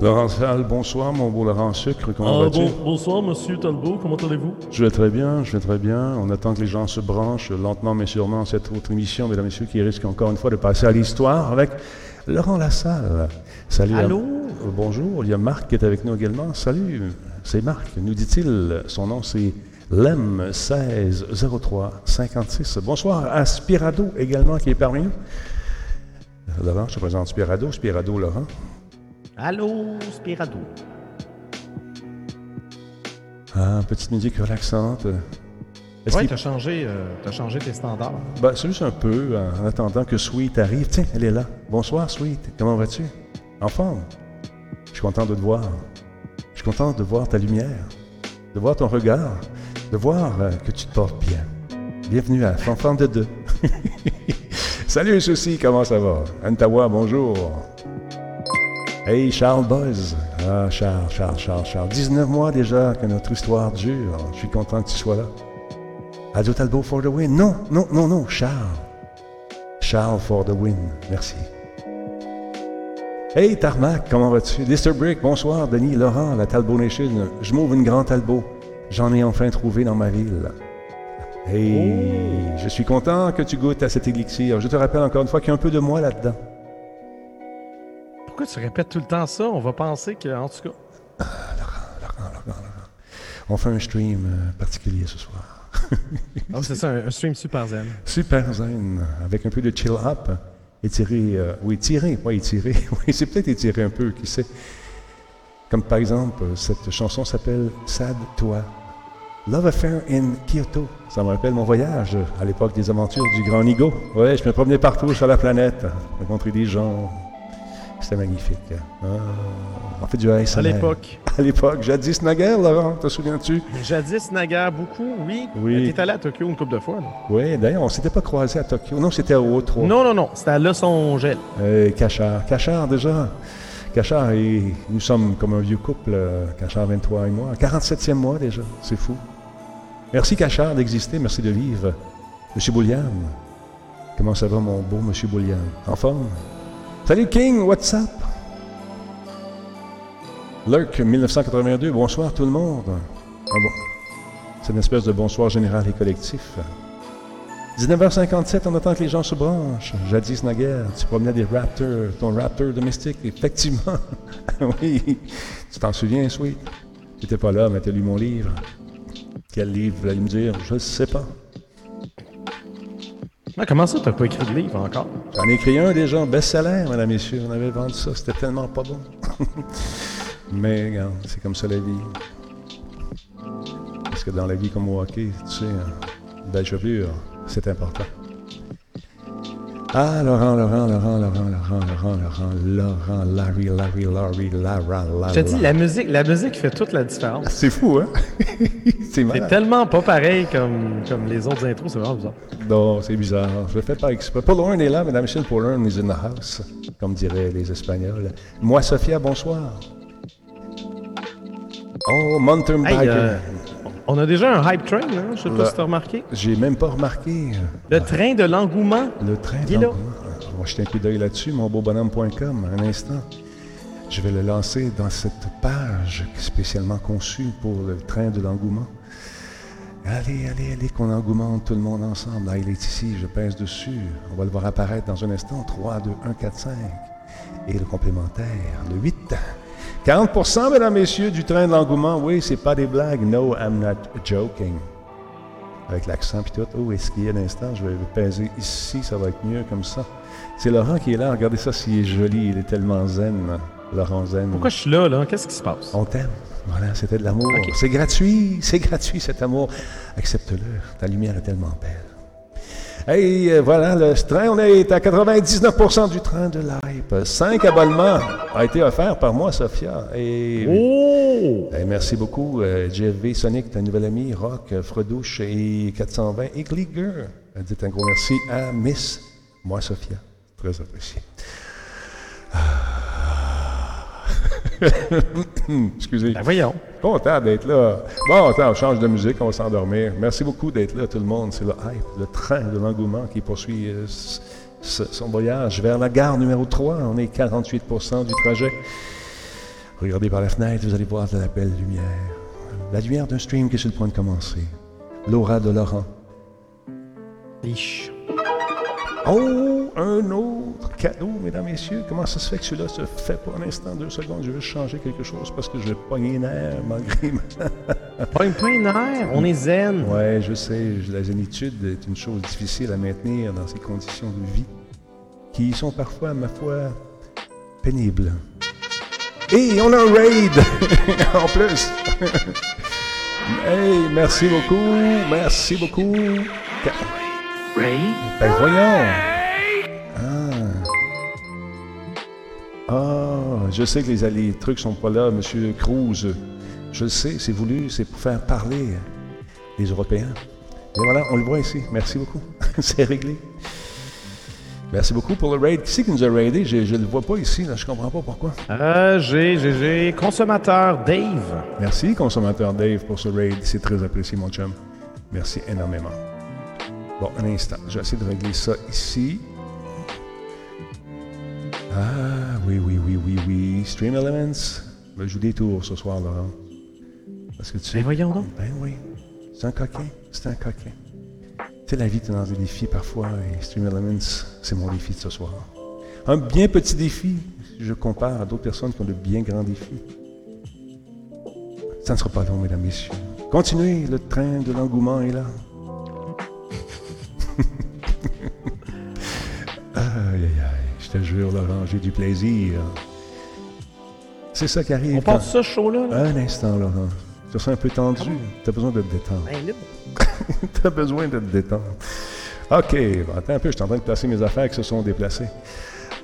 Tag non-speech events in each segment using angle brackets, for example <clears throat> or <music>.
Laurent Salle, bonsoir, mon beau Laurent Sucre, comment Ah, vas-tu? bon, bonsoir, monsieur Talbot, comment allez-vous? Je vais très bien, je vais très bien. On attend que les gens se branchent lentement mais sûrement à cette autre émission, mesdames et messieurs, qui risque encore une fois de passer à l'histoire avec Laurent Lassalle. Salut. Allô? Euh, Bonjour, il y a Marc qui est avec nous également. Salut, c'est Marc, nous dit-il. Son nom c'est Lem 1603 56. Bonsoir à Spirado également qui est parmi nous. Laurent, je te présente Spirado, Spirado Laurent. Allô, Spirado. Ah, petite musique relaxante. Est-ce Ouais, t'as changé, euh, t'as changé tes standards. Ben, c'est juste un peu, en attendant que Sweet arrive. Tiens, elle est là. Bonsoir, Sweet. Comment vas-tu? En forme? Je suis content de te voir. Je suis content de voir ta lumière, de voir ton regard, de voir euh, que tu te portes bien. Bienvenue à Fanfan de deux. <laughs> Salut, Souci, comment ça va? Antawa, bonjour. Hey, Charles Buzz. Ah, Charles, Charles, Charles, Charles. 19 mois déjà que notre histoire dure. Je suis content que tu sois là. Radio Talbot for the win. Non, non, non, non, Charles. Charles for the win. Merci. Hey Tarmac, comment vas-tu? Lister Brick, bonsoir. Denis, Laurent, la Talbot Nation. Je m'ouvre une grande Talbot. J'en ai enfin trouvé dans ma ville. Hey, je suis content que tu goûtes à cet élixir. Je te rappelle encore une fois qu'il y a un peu de moi là-dedans. Pourquoi tu répètes tout le temps ça? On va penser que, en tout cas. On fait un stream euh, particulier ce soir. <laughs> Ah, c'est ça, un, un stream super zen. Super zen, avec un peu de chill up. Étiré, euh, oui, étiré, pas étiré. <laughs> Oui, c'est peut-être étiré un peu, qui sait. Comme par exemple, cette chanson s'appelle Sad Toi. Love Affair in Kyoto. Ça me rappelle mon voyage à l'époque des aventures du Grand Nigo. Ouais, je me promenais partout sur la planète, rencontrer des gens. C'était magnifique. Ah, on fait du ASMR. À l'époque. <laughs> À l'époque, jadis naguère, Laurent, te souviens-tu? Jadis, naguère, beaucoup, oui. Oui. T'es allé à Tokyo une couple de fois, là. Oui, d'ailleurs, on s'était pas croisés à Tokyo. Non, c'était au O3. Non, non, non, c'était à Leçon Gel. Euh, Cachard. Cachard, déjà. Cachard, et nous sommes comme un vieux couple, euh, Cachard 23 et moi. 47e mois déjà, c'est fou. Merci Cachard d'exister, merci de vivre. Monsieur Boulian, comment ça va mon beau Monsieur Boulian? En forme? Salut King, what's up? Lurk 1982, bonsoir tout le monde. Ah c'est une espèce de bonsoir général et collectif. 19h57, on attend que les gens se branchent. Jadis naguère, tu promenais des raptors, ton raptor domestique, effectivement. <laughs> oui, tu t'en souviens, Sweet? Tu n'étais pas là, mais tu as lu mon livre. Quel livre, vous allez me dire? Je ne sais pas. Comment ça, t'as pas écrit de livre encore? J'en ai écrit un déjà, best-seller, mesdames messieurs. On avait vendu ça, c'était tellement pas bon. <laughs> mais regarde, c'est comme ça la vie. Parce que dans la vie comme au hockey, tu sais, hein, belle chevelure, c'est important. Ah, Laurent, Laurent, Laurent, Laurent, Laurent, Laurent, Laurent, Laurent, Larry, Larry, Larry, Lara, Lara. Je te dis, la musique, la musique fait toute la différence. C'est fou, hein? <laughs> c'est C'est malade. tellement pas pareil comme, comme les autres intros, c'est vraiment bizarre. Non, c'est bizarre. Je le fais pas exprès. Paul Horn est là, et messieurs. Paul Horn is in the house, comme diraient les Espagnols. Moi, Sophia, bonsoir. Oh, Mountain Hey, euh, on a déjà un hype train, hein? je sais Là. pas si t'as remarqué. J'ai même pas remarqué Le train de l'engouement. le train là. d'engouement. On va jeter un coup d'œil là-dessus, monbeaubonhomme.com, un instant. Je vais le lancer dans cette page spécialement conçue pour le train de l'engouement. Allez, allez, allez, qu'on engoumente tout le monde ensemble. Ah, il est ici, je pèse dessus. On va le voir apparaître dans un instant. 3, 2, 1, 4, 5. Et le complémentaire, le 8. 40% mesdames, messieurs, du train de l'engouement. Oui, c'est pas des blagues. No, I'm not joking. Avec l'accent puis tout. Oh, esquier un instant. Je vais le peser ici, ça va être mieux comme ça. C'est Laurent qui est là. Regardez ça, s'il est joli. Il est tellement zen. Laurent zen. Pourquoi je suis là, là? Qu'est-ce qui se passe? On t'aime. Voilà, c'était de l'amour. C'est gratuit, c'est gratuit cet amour. Accepte-le, ta lumière est tellement belle. Hey, euh, voilà, le train, on est à 99% du train de l'hype. Cinq abonnements ont été offerts par moi, Sophia. Et Oh! eh, merci beaucoup, euh, JFV Sonic, ta nouvelle amie, Rock, Fredouche et 420 et Gliger. Euh, Dites un gros merci à Miss, moi, Sophia. Très apprécié. <laughs> Excusez. Ben voyons. Content d'être là. Bon, attends, on change de musique, on va s'endormir. Merci beaucoup d'être là, tout le monde. C'est le hype, le train de l'engouement qui poursuit euh, son voyage vers la gare numéro 3. On est 48% du trajet. Regardez par la fenêtre, vous allez voir de la belle lumière. La lumière d'un stream qui est sur le point de commencer. L'aura de Laurent. Oh, un autre cadeau, mesdames, messieurs. Comment ça se fait que celui-là se fait pas? Un instant, deux secondes? Je vais changer quelque chose parce que je vais pogner les nerfs malgré ma... <laughs> Pas une plein nerf, on est zen. Ouais, je sais, la zénitude est une chose difficile à maintenir dans ces conditions de vie qui sont parfois, ma foi, pénibles. Et on a un raid <laughs> en plus. <laughs> hey, merci beaucoup, merci beaucoup. Ray? Ben voyons. Ah, je sais que les, les trucs sont pas là, Monsieur Cruz. Je le sais, c'est voulu, c'est pour faire parler les Européens. Et voilà, on le voit ici. Merci beaucoup. <laughs> c'est réglé. Merci beaucoup pour le raid. Qui c'est qui nous a raidé? Je ne le vois pas ici, là. je comprends pas pourquoi. Euh, j'ai, j'ai, j'ai. Consommateur Dave. Merci, consommateur Dave, pour ce raid. C'est très apprécié, mon chum. Merci énormément. Bon, un instant. Je vais essayer de régler ça ici. Ah, oui, oui, oui, oui, oui. Stream Elements. Je joue des tours ce soir, Laurent. Parce que tu sais. Ben voyons donc. Ben oui. C'est un coquin. C'est un coquin. Tu sais, la vie, tu dans des défis parfois. Et Stream Elements, c'est mon défi de ce soir. Un bien petit défi, si je compare à d'autres personnes qui ont de bien grands défis. Ça ne sera pas long, mesdames, messieurs. Continuez, le train de l'engouement est là. Je te jure, Laurent, j'ai du plaisir. C'est ça qui arrive. On passe ça chaud là. là? Un instant, Laurent. Tu te sens un peu tendu. Tu as besoin de te détendre. Ben <laughs> tu as besoin de te détendre. OK, bon, attends un peu, je suis en train de placer mes affaires qui se sont déplacées.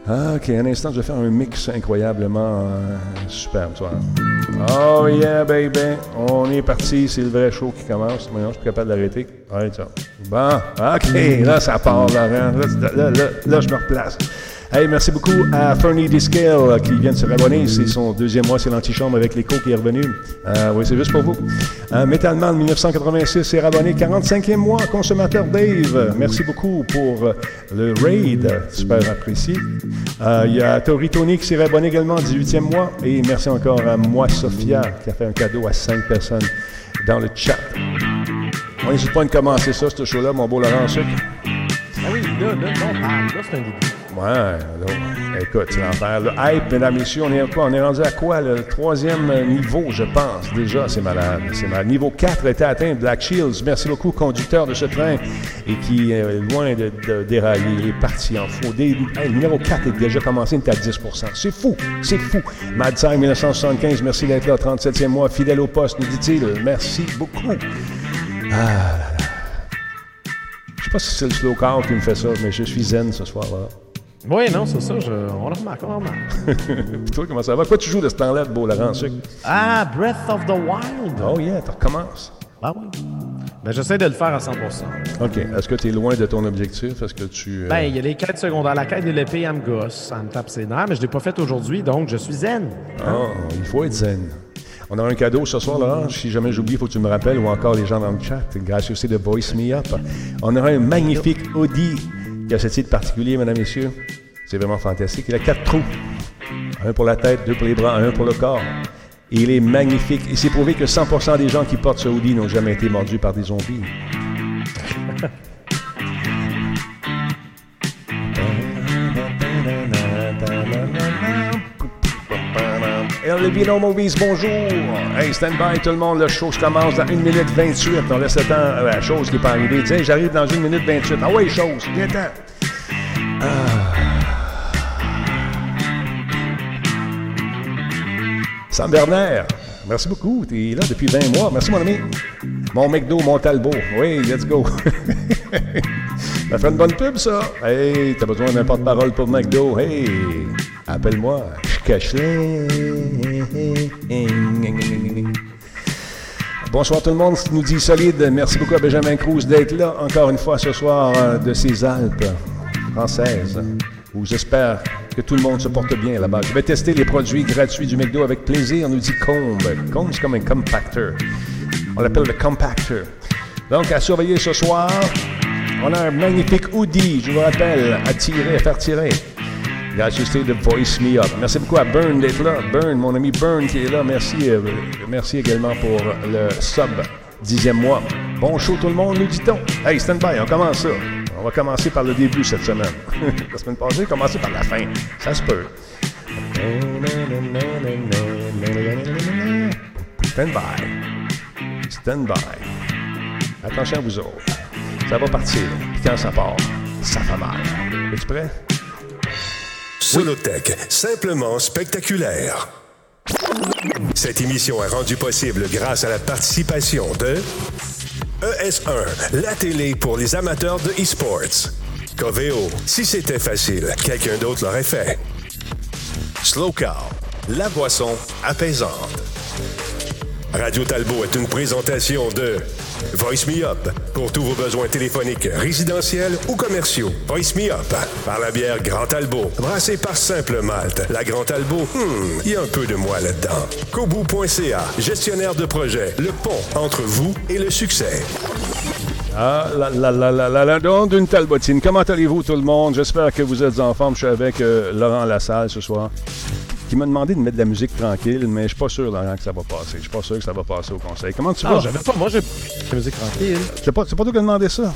OK, un instant, je vais faire un mix incroyablement euh, superbe, tu vois. Oh yeah, baby! On est parti, c'est le vrai show qui commence. Maintenant, je suis plus capable d'arrêter. Ça. Bon, OK, là, ça part, Laurent. Là, là, là, là, je me replace. Hey, merci beaucoup à Fernie Discale qui vient de se rabonner. C'est son deuxième mois, c'est l'antichambre avec l'écho qui est revenu. Euh, oui, c'est juste pour vous. Euh, Metalman 1986 s'est rabonné. 45e mois, consommateur Dave. Merci beaucoup pour euh, le raid. Super apprécié. Euh, Il y a Tori Tony qui s'est rabonné également, 18e mois. Et merci encore à moi, Sophia, qui a fait un cadeau à 5 personnes dans le chat. On n'hésite pas à commencer ça, ce show-là, mon beau Laurent Sucre. Ah oui, là, là, là, on parle. Là, c'est un début. Ouais, là, écoute, c'est l'enfer. Le hype, mesdames, messieurs, on est à quoi? On est rendu à quoi? Le troisième niveau, je pense? Déjà, c'est malade. C'est. Niveau 4 était atteint. Black Shields, merci beaucoup, conducteur de ce train, et qui est loin de, dérailler. Il est parti en faux. Des- le numéro 4 est déjà commencé, il est à 10% C'est fou, c'est fou. Mad Time 1975, merci d'être là, 37e mois, fidèle au poste, nous dit-il. Merci beaucoup. Ah là là. Je sais pas si c'est le slow car qui me fait ça, mais je suis zen ce soir-là. Oui, non, c'est ça. Je... On le remarque, on le remarque. <laughs> Toi, comment ça va? Quoi tu joues de ce temps-là, de beau Laurent? Ah, Breath of the Wild. Oh yeah, tu recommences. Ah oui. Ben, j'essaie de le faire à 100% OK. Est-ce que tu es loin de ton objectif? Est-ce que tu... euh, Ben, il y a les quêtes secondaires. La quête de l'épée, elle me gosse. Ça me tape ses nerfs, mais je ne l'ai pas faite aujourd'hui, donc je suis zen. Ah, il faut être zen. On a un cadeau ce soir, Laurent. Si jamais j'oublie, il faut que tu me rappelles, ou encore les gens dans le chat, grâce aussi de Voice Me Up. On aura un magnifique Audi qui a ce titre particulier, mesdames, messieurs. C'est vraiment fantastique. Il a quatre trous. Un pour la tête, deux pour les bras, un pour le corps. Et il est magnifique. Il s'est prouvé que 100% des gens qui portent ce Audi n'ont jamais été mordus par des zombies. <laughs> Movies, bonjour! Hey, stand by tout le monde, le show commence dans 1 minute 28. On laisse le temps à la chose qui n'est pas arrivée. Tiens, j'arrive dans 1 minute 28. Ah ouais, chose, viens ten Sam Bernard, merci beaucoup. Tu es là depuis 20 mois. Merci, mon ami. Mon McDo, mon Talbot. Oui, let's go. <laughs> ça fait une bonne pub, ça. Hey, t'as besoin d'un porte-parole pour McDo. Hey, appelle-moi. Bonsoir tout le monde, nous dit Solide. Merci beaucoup à Benjamin Cruz d'être là encore une fois ce soir euh, de ces Alpes françaises, j'espère que tout le monde se porte bien là-bas. Je vais tester les produits gratuits du McDo avec plaisir, nous dit Combe. Combe, c'est comme un compactor. On l'appelle le compactor. Donc, à surveiller ce soir, on a un magnifique hoodie, je vous rappelle, à tirer, à faire tirer. Gracieuseté de Voice Me Up. Merci beaucoup à Burn d'être là. Burn, mon ami Burn qui est là. Merci, euh, merci également pour le sub dixième mois. Bon show tout le monde, nous dit-on. Hey, stand by, on commence ça. On va commencer par le début cette semaine. <laughs> la semaine passée, commencer par la fin. Ça se peut. Stand by. Stand by. Attention à vous autres. Ça va partir. Quand ça part, ça fait mal. Es-tu prêt? Solotech, simplement spectaculaire. Cette émission est rendue possible grâce à la participation de ES1, la télé pour les amateurs de e-sports. Coveo, si c'était facile, quelqu'un d'autre l'aurait fait. Slow Car, la boisson apaisante. Radio Talbot est une présentation de Voice Me Up pour tous vos besoins téléphoniques, résidentiels ou commerciaux. Voice Me Up par la bière Grand Talbot, brassée par Simple Malte. La Grand Talbot, hmm, il y a un peu de moi là-dedans. Kobu.ca, gestionnaire de projet, le pont entre vous et le succès. Ah, la la la la la la, d'une Talbotine. Comment allez-vous tout le monde? J'espère que vous êtes en forme. Je suis avec euh, Laurent Lassalle ce soir qui m'a demandé de mettre de la musique tranquille, mais je suis pas sûr, Laurent, que ça va passer. Je suis pas sûr que ça va passer au conseil. Comment tu Non, vas? j'avais pas. Moi, j'ai la musique tranquille. C'est pas, c'est pas toi qui as demandé ça?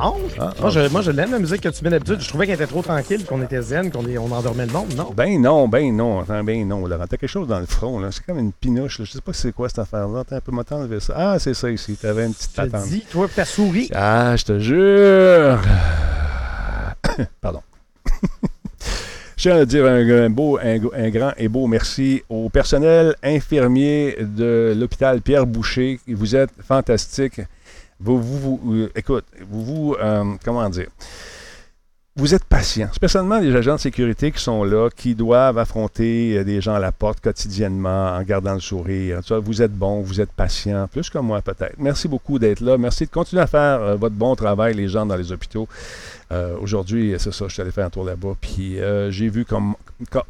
Non. Ah, moi, je, moi, je l'aime, la musique que tu mets d'habitude. Je trouvais qu'elle était trop tranquille, qu'on était zen, qu'on est- on endormait le monde. Non? Ben non, ben non, attends, ben non, Laurent. T'as quelque chose dans le front, là. C'est comme une pinoche, là. Je sais pas c'est quoi cette affaire-là. Attends un peu, moi t'enlever ça? Ah, c'est ça ici. T'avais une petite Je te patente. dis, toi, ta souris. Ah, je te jure. <coughs> Pardon. Je tiens à dire un, beau, un, grand et beau merci au personnel infirmier de l'hôpital Pierre Boucher. Vous êtes fantastiques. Vous, vous, vous- euh, écoute, vous, vous, euh, comment dire, vous êtes patient. Spécialement les agents de sécurité qui sont là, qui doivent affronter euh, des gens à la porte quotidiennement en gardant le sourire. Vous êtes bon, vous êtes patient, plus que moi peut-être. Merci beaucoup d'être là. Merci de continuer à faire euh, votre bon travail, les gens dans les hôpitaux. Euh, Aujourd'hui, c'est ça, je suis allé faire un tour là-bas, puis euh, j'ai vu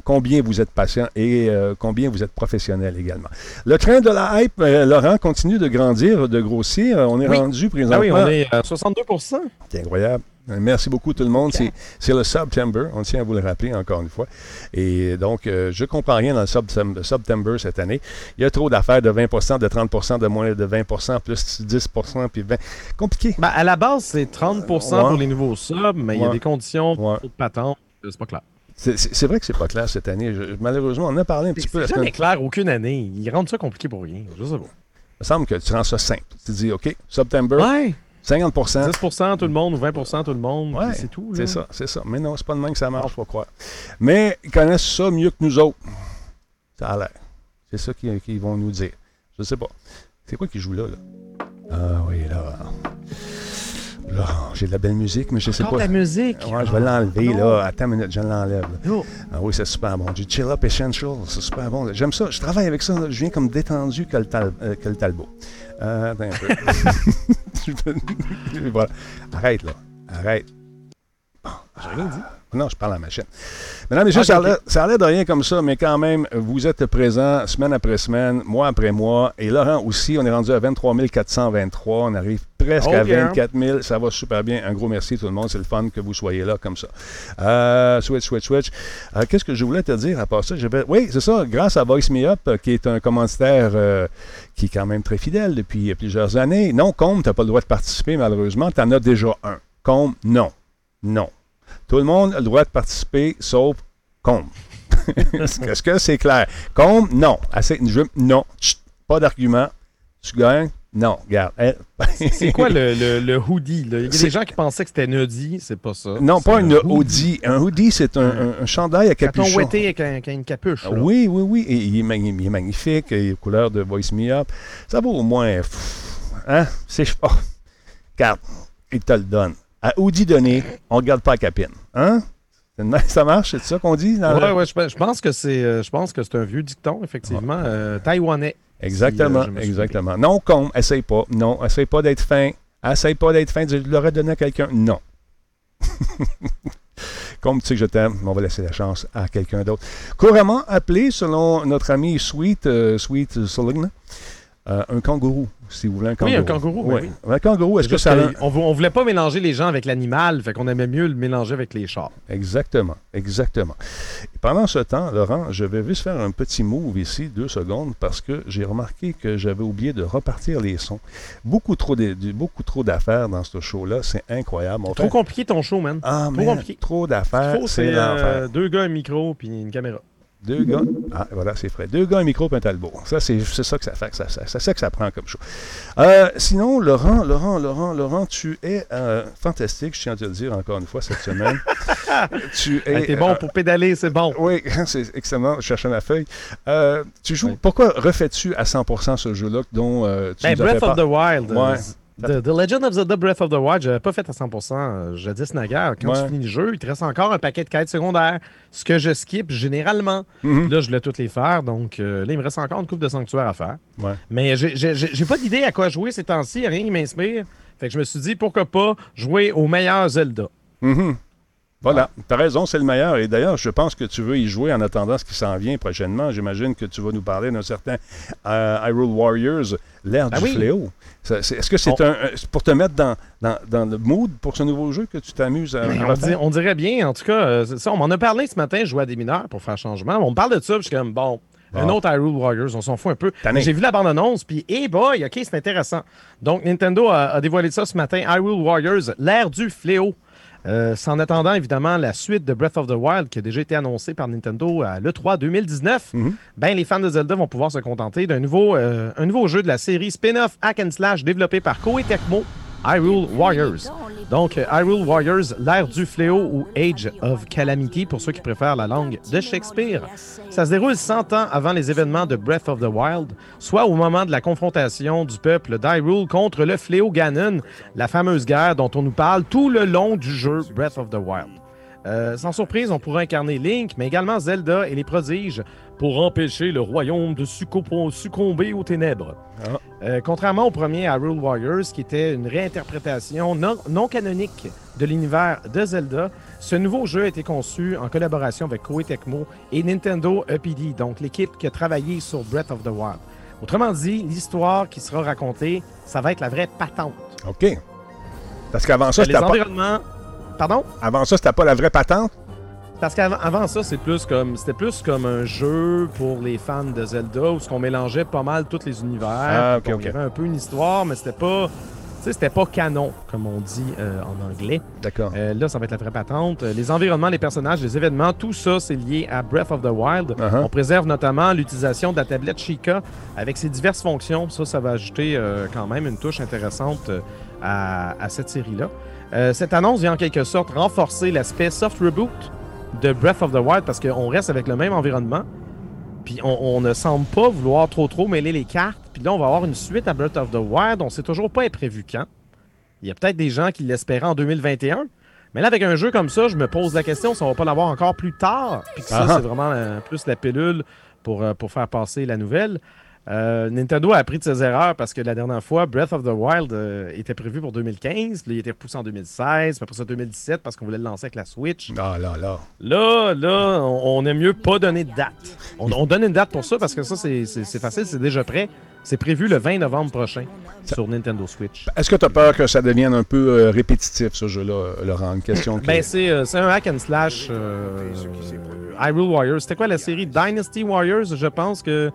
combien vous êtes patient et euh, combien vous êtes professionnel également. Le train de la hype, Laurent, continue de grandir, de grossir. On est Oui. rendu Ah présentement. oui, on est à 62% C'est incroyable. Merci beaucoup tout le monde. C'est, c'est le September. On tient à vous le rappeler encore une fois. Et donc, euh, je ne comprends rien dans le Septem- September cette année. Il y a trop d'affaires de 20 de 30 de moins de 20 plus 10 puis 20 Compliqué. Ben, à la base, c'est 30% pour Ouais. les nouveaux subs, mais il y a des conditions, Ouais. de patentes. euh, C'est pas clair. C'est, vrai que c'est pas clair cette année. Je- malheureusement, on en a parlé un petit peu C'est semaine. jamais clair aucune année. Ils rendent ça compliqué pour rien. Je sais pas. Il me semble que tu rends ça simple. Tu dis, OK, September, Ouais. 50% 10% tout le monde ou 20% tout le monde. Ouais, c'est tout. C'est ça, c'est ça. Mais non, c'est pas de même que ça marche, faut croire. Mais ils connaissent ça mieux que nous autres. Ça a l'air. C'est ça qu'ils vont nous dire. Je sais pas. C'est quoi qui joue là, là? Ah oui, là. Là, j'ai de la belle musique, mais je sais Encore pas. de la musique? Ouais, je vais l'enlever, non. là. Attends une minute, je l'enlève. Oh. Ah oui, c'est super bon. Du Chill Up Essential, c'est super bon. J'aime ça. Je travaille avec ça. là. Je viens comme détendu que le, tal- euh, que le Talbot. Euh, attends un peu. <laughs> <laughs> <laughs> Voilà. Arrête, là. Arrête. J'ai rien dit. Non, je parle à la machine. Mesdames et messieurs, Ok, ça a ok. l'air- ça a l'air de rien comme ça, mais quand même, vous êtes présents semaine après semaine, mois après mois. Et Laurent aussi, on est rendu à 23 423. On arrive presque Oh à yeah. 24 000. Ça va super bien. Un gros merci tout le monde. C'est le fun que vous soyez là comme ça. Euh, switch, switch, switch. Euh, Qu'est-ce que je voulais te dire à part ça? Vais- Oui, c'est ça. Grâce à Voice Me Up, euh, qui est un commanditaire euh, qui est quand même très fidèle depuis plusieurs années. Non, Combe, tu n'as pas le droit de participer, malheureusement. Tu en as déjà un. Combe, non. Non. Tout le monde a le droit de participer, sauf Combe. <laughs> Est-ce que c'est clair? Combe, non. Assez, je- non. Chut, pas d'argument. Tu gagnes? Non. Regarde. C'est quoi le, le, le hoodie? là? Il y a des gens qui pensaient que c'était nudie, c'est pas ça. Non, pas un hoodie. Un hoodie, c'est un, un- un chandail à capuchon. ouetté avec, un- avec une capuche. là. Oui, oui, oui. Et il, est magni- il est magnifique. Il est couleur de Voice Me Up. Ça vaut au moins. Hein? C'est. Oh, regarde, il te le donne. À Audi donné, on ne regarde pas la capine. Hein? Ça marche? C'est ça qu'on dit? Ouais, le- ouais, je, pense- je pense que c'est euh, je pense que c'est un vieux dicton, effectivement. euh, taïwanais. Exactement, Si, euh, exactement. Non, con, essaye pas. Non, essaye pas d'être fin. Essaye pas d'être fin. Je l'aurais donné à quelqu'un. Non. <laughs> Comme tu sais que je t'aime, on va laisser la chance à quelqu'un d'autre. Couramment appelé, selon notre ami Sweet, euh, Sweet Soligna, Euh, un kangourou, si vous voulez un kangourou. Oui, un kangourou, ben Ouais. oui. Un kangourou, est-ce que ça... que on, on voulait pas mélanger les gens avec l'animal, fait qu'on aimait mieux le mélanger avec les chars. Exactement, exactement. Et pendant ce temps, Laurent, je vais juste faire un petit move ici, deux secondes, parce que j'ai remarqué que j'avais oublié de repartir les sons. Beaucoup trop de- de- beaucoup trop d'affaires dans ce show-là, c'est incroyable. On Trop fait- compliqué ton show, man. Ah, trop man, compliqué. trop d'affaires, c'est euh, deux gars, un micro puis une caméra. Deux gars. Ah, voilà, c'est frais. Deux gars, un micro, un talbot. Ça, c'est ça que ça fait. Ça, ça- c'est ça que ça prend comme show. Euh, sinon, Laurent, Laurent, Laurent, Laurent, tu es euh, fantastique, je tiens à te le dire encore une fois cette semaine. <laughs> tu es. Hey, T'es bon euh, pour pédaler, c'est bon. oui, <laughs> c'est excellent. Je cherchais ma feuille. Tu joues. Oui. Pourquoi refais-tu à 100% ce jeu-là dont tu Ben, Breath of the Wild. Ouais. The, The Legend of Zelda Breath of the Wild, je l'avais pas fait à 100%. euh, Je dis naguère. Quand Ouais. tu finis le jeu, il te reste encore un paquet de quêtes secondaires. Ce que je skip généralement. Mhm. Là, je voulais toutes les faire. Donc, euh, là, il me reste encore une coupe de sanctuaires à faire. Ouais. Mais j'ai- pas d'idée à quoi jouer ces temps-ci. Rien qui m'inspire. Fait que je me suis dit, pourquoi pas jouer au meilleur Zelda. Mhm. Voilà, tu as raison, c'est le meilleur. Et d'ailleurs, je pense que tu veux y jouer en attendant ce qui s'en vient prochainement. J'imagine que tu vas nous parler d'un certain euh, Hyrule Warriors, l'ère Ah du oui. fléau. Est-ce que c'est On- un, c'est pour te mettre dans, dans, dans le mood pour ce nouveau jeu que tu t'amuses à, On, refaire? dit- on dirait bien. En tout cas, euh, c'est ça, on m'en a parlé ce matin. Je jouais à des mineurs pour faire changement. On me parle de ça. puis Je suis comme, bon, un autre Hyrule Warriors. On s'en fout un peu. J'ai vu la bande-annonce. Puis, hey boy, OK, c'est intéressant. Donc, Nintendo a, a dévoilé ça ce matin. Hyrule Warriors, l'ère du fléau. Euh, c'est en attendant, évidemment, la suite de Breath of the Wild qui a déjà été annoncée par Nintendo à l'E3 2019. Mhm. Ben, les fans de Zelda vont pouvoir se contenter d'un nouveau, euh, un nouveau jeu de la série spin-off Hack and Slash développé par Koei Tecmo, Hyrule Warriors. Donc, euh, Hyrule Warriors, l'ère du fléau ou Age of Calamity pour ceux qui préfèrent la langue de Shakespeare. Ça se déroule 100 ans avant les événements de Breath of the Wild, soit au moment de la confrontation du peuple d'Hyrule contre le fléau Ganon, la fameuse guerre dont on nous parle tout le long du jeu Breath of the Wild. Euh, sans surprise, on pourra incarner Link, mais également Zelda et les prodiges pour empêcher le royaume de succomber, aux ténèbres. Ah. Euh, contrairement au premier Hyrule Warriors, qui était une réinterprétation non, non canonique de l'univers de Zelda, ce nouveau jeu a été conçu en collaboration avec Koei Tecmo et Nintendo EPD, donc l'équipe qui a travaillé sur Breath of the Wild. Autrement dit, l'histoire qui sera racontée, ça va être la vraie patente. OK. Parce qu'avant ça, les c'était pas, environnements... Pardon? avant ça, c'était pas la vraie patente? Parce qu'avant avant ça, c'est plus comme c'était plus comme un jeu pour les fans de Zelda où ce qu'on mélangeait pas mal tous les univers. Ah, ok, Donc, ok. Il y avait un peu une histoire, mais c'était pas c'était pas canon, comme on dit euh, en anglais. D'accord. Euh, là, ça va être la vraie patente. Euh, Les environnements, les personnages, les événements, tout ça, c'est lié à Breath of the Wild. Uh-huh. On préserve notamment l'utilisation de la tablette Chica avec ses diverses fonctions. Ça, ça va ajouter euh, quand même une touche intéressante à, à cette série-là. Cette annonce vient en quelque sorte renforcer l'aspect soft reboot de Breath of the Wild parce qu'on reste avec le même environnement. Puis on, on ne semble pas vouloir trop trop mêler les cartes. Puis là, on va avoir une suite à Breath of the Wild. On sait toujours pas prévu quand. Il y a peut-être des gens qui l'espéraient en 2021. Mais là, avec un jeu comme ça, je me pose la question si on va pas l'avoir encore plus tard. Puis que ça, ah. c'est vraiment euh, plus la pilule pour, euh, pour faire passer la nouvelle. Euh, Nintendo a appris de ses erreurs parce que la dernière fois, Breath of the Wild euh, était prévu pour 2015. Puis là, il était repoussé en 2016. Puis après ça, 2017 parce qu'on voulait le lancer avec la Switch. Ah là là. Là, là, on, aime mieux pas donner de date. On, on donne une date pour ça parce que ça, c'est facile, c'est déjà prêt. C'est prévu le 20 novembre prochain sur Nintendo Switch. Est-ce que tu as peur que ça devienne un peu euh, répétitif, ce jeu-là, Laurent? Une question qui... Ben, c'est euh, c'est un hack and slash euh, Hyrule Warriors. C'était quoi la série? Dynasty Warriors? Je pense que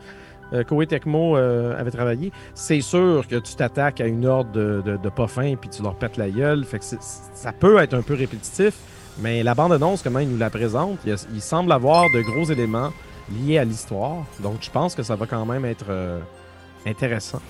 Koei Tecmo euh, avait travaillé. C'est sûr que tu t'attaques à une horde de, de, de pas fins puis tu leur pètes la gueule. Ça peut être un peu répétitif, mais la bande-annonce, comment il nous la présente, il semble avoir de gros éléments liés à l'histoire. Donc, je pense que ça va quand même être euh, intéressant.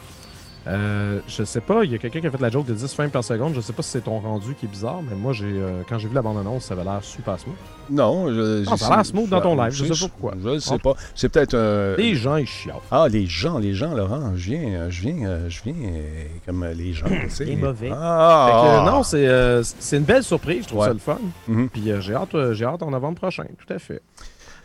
Euh, je sais pas, il y a quelqu'un qui a fait la joke de 10 frames par seconde. Je sais pas si c'est ton rendu qui est bizarre, mais moi, j'ai euh, quand j'ai vu la bande-annonce, ça avait l'air super smooth. Non, je, Ah, ça a l'air smooth dans ton live, je sais pas pourquoi. Je ne sais pas. C'est peut-être... euh, Les gens, ils chialent. Ah, les gens, les gens, Laurent, je viens, euh, je viens, je viens comme les gens, tu sais. Les mauvais. Ah, Fait que, ah. euh, non, c'est euh, c'est une belle surprise, je trouve Ouais. ça le fun. Mhm. Puis euh, j'ai hâte, euh, j'ai hâte en novembre prochain, tout à fait.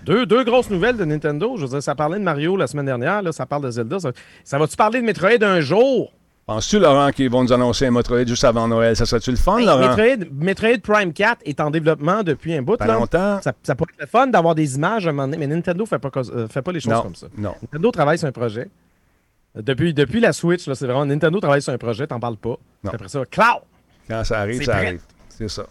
Deux, deux grosses nouvelles de Nintendo. Je veux dire, ça parlait de Mario la semaine dernière, là, ça parle de Zelda. Ça, ça va-tu parler de Metroid un jour? Penses-tu, Laurent, qu'ils vont nous annoncer un Metroid juste avant Noël? Ça serait-tu le fun, Hey, Laurent? Metroid, Metroid Prime 4 est en développement depuis un bout. Pas Là. longtemps? Ça, ça pourrait être le fun d'avoir des images à un moment donné, mais Nintendo fait pas, cos- euh, fait pas les choses non, comme ça. non. Nintendo travaille sur un projet. Depuis, depuis la Switch, c'est vraiment Nintendo travaille sur un projet, t'en parles pas. Non. Après ça, cloud! Quand ça arrive, ça prêt. arrive. C'est ça.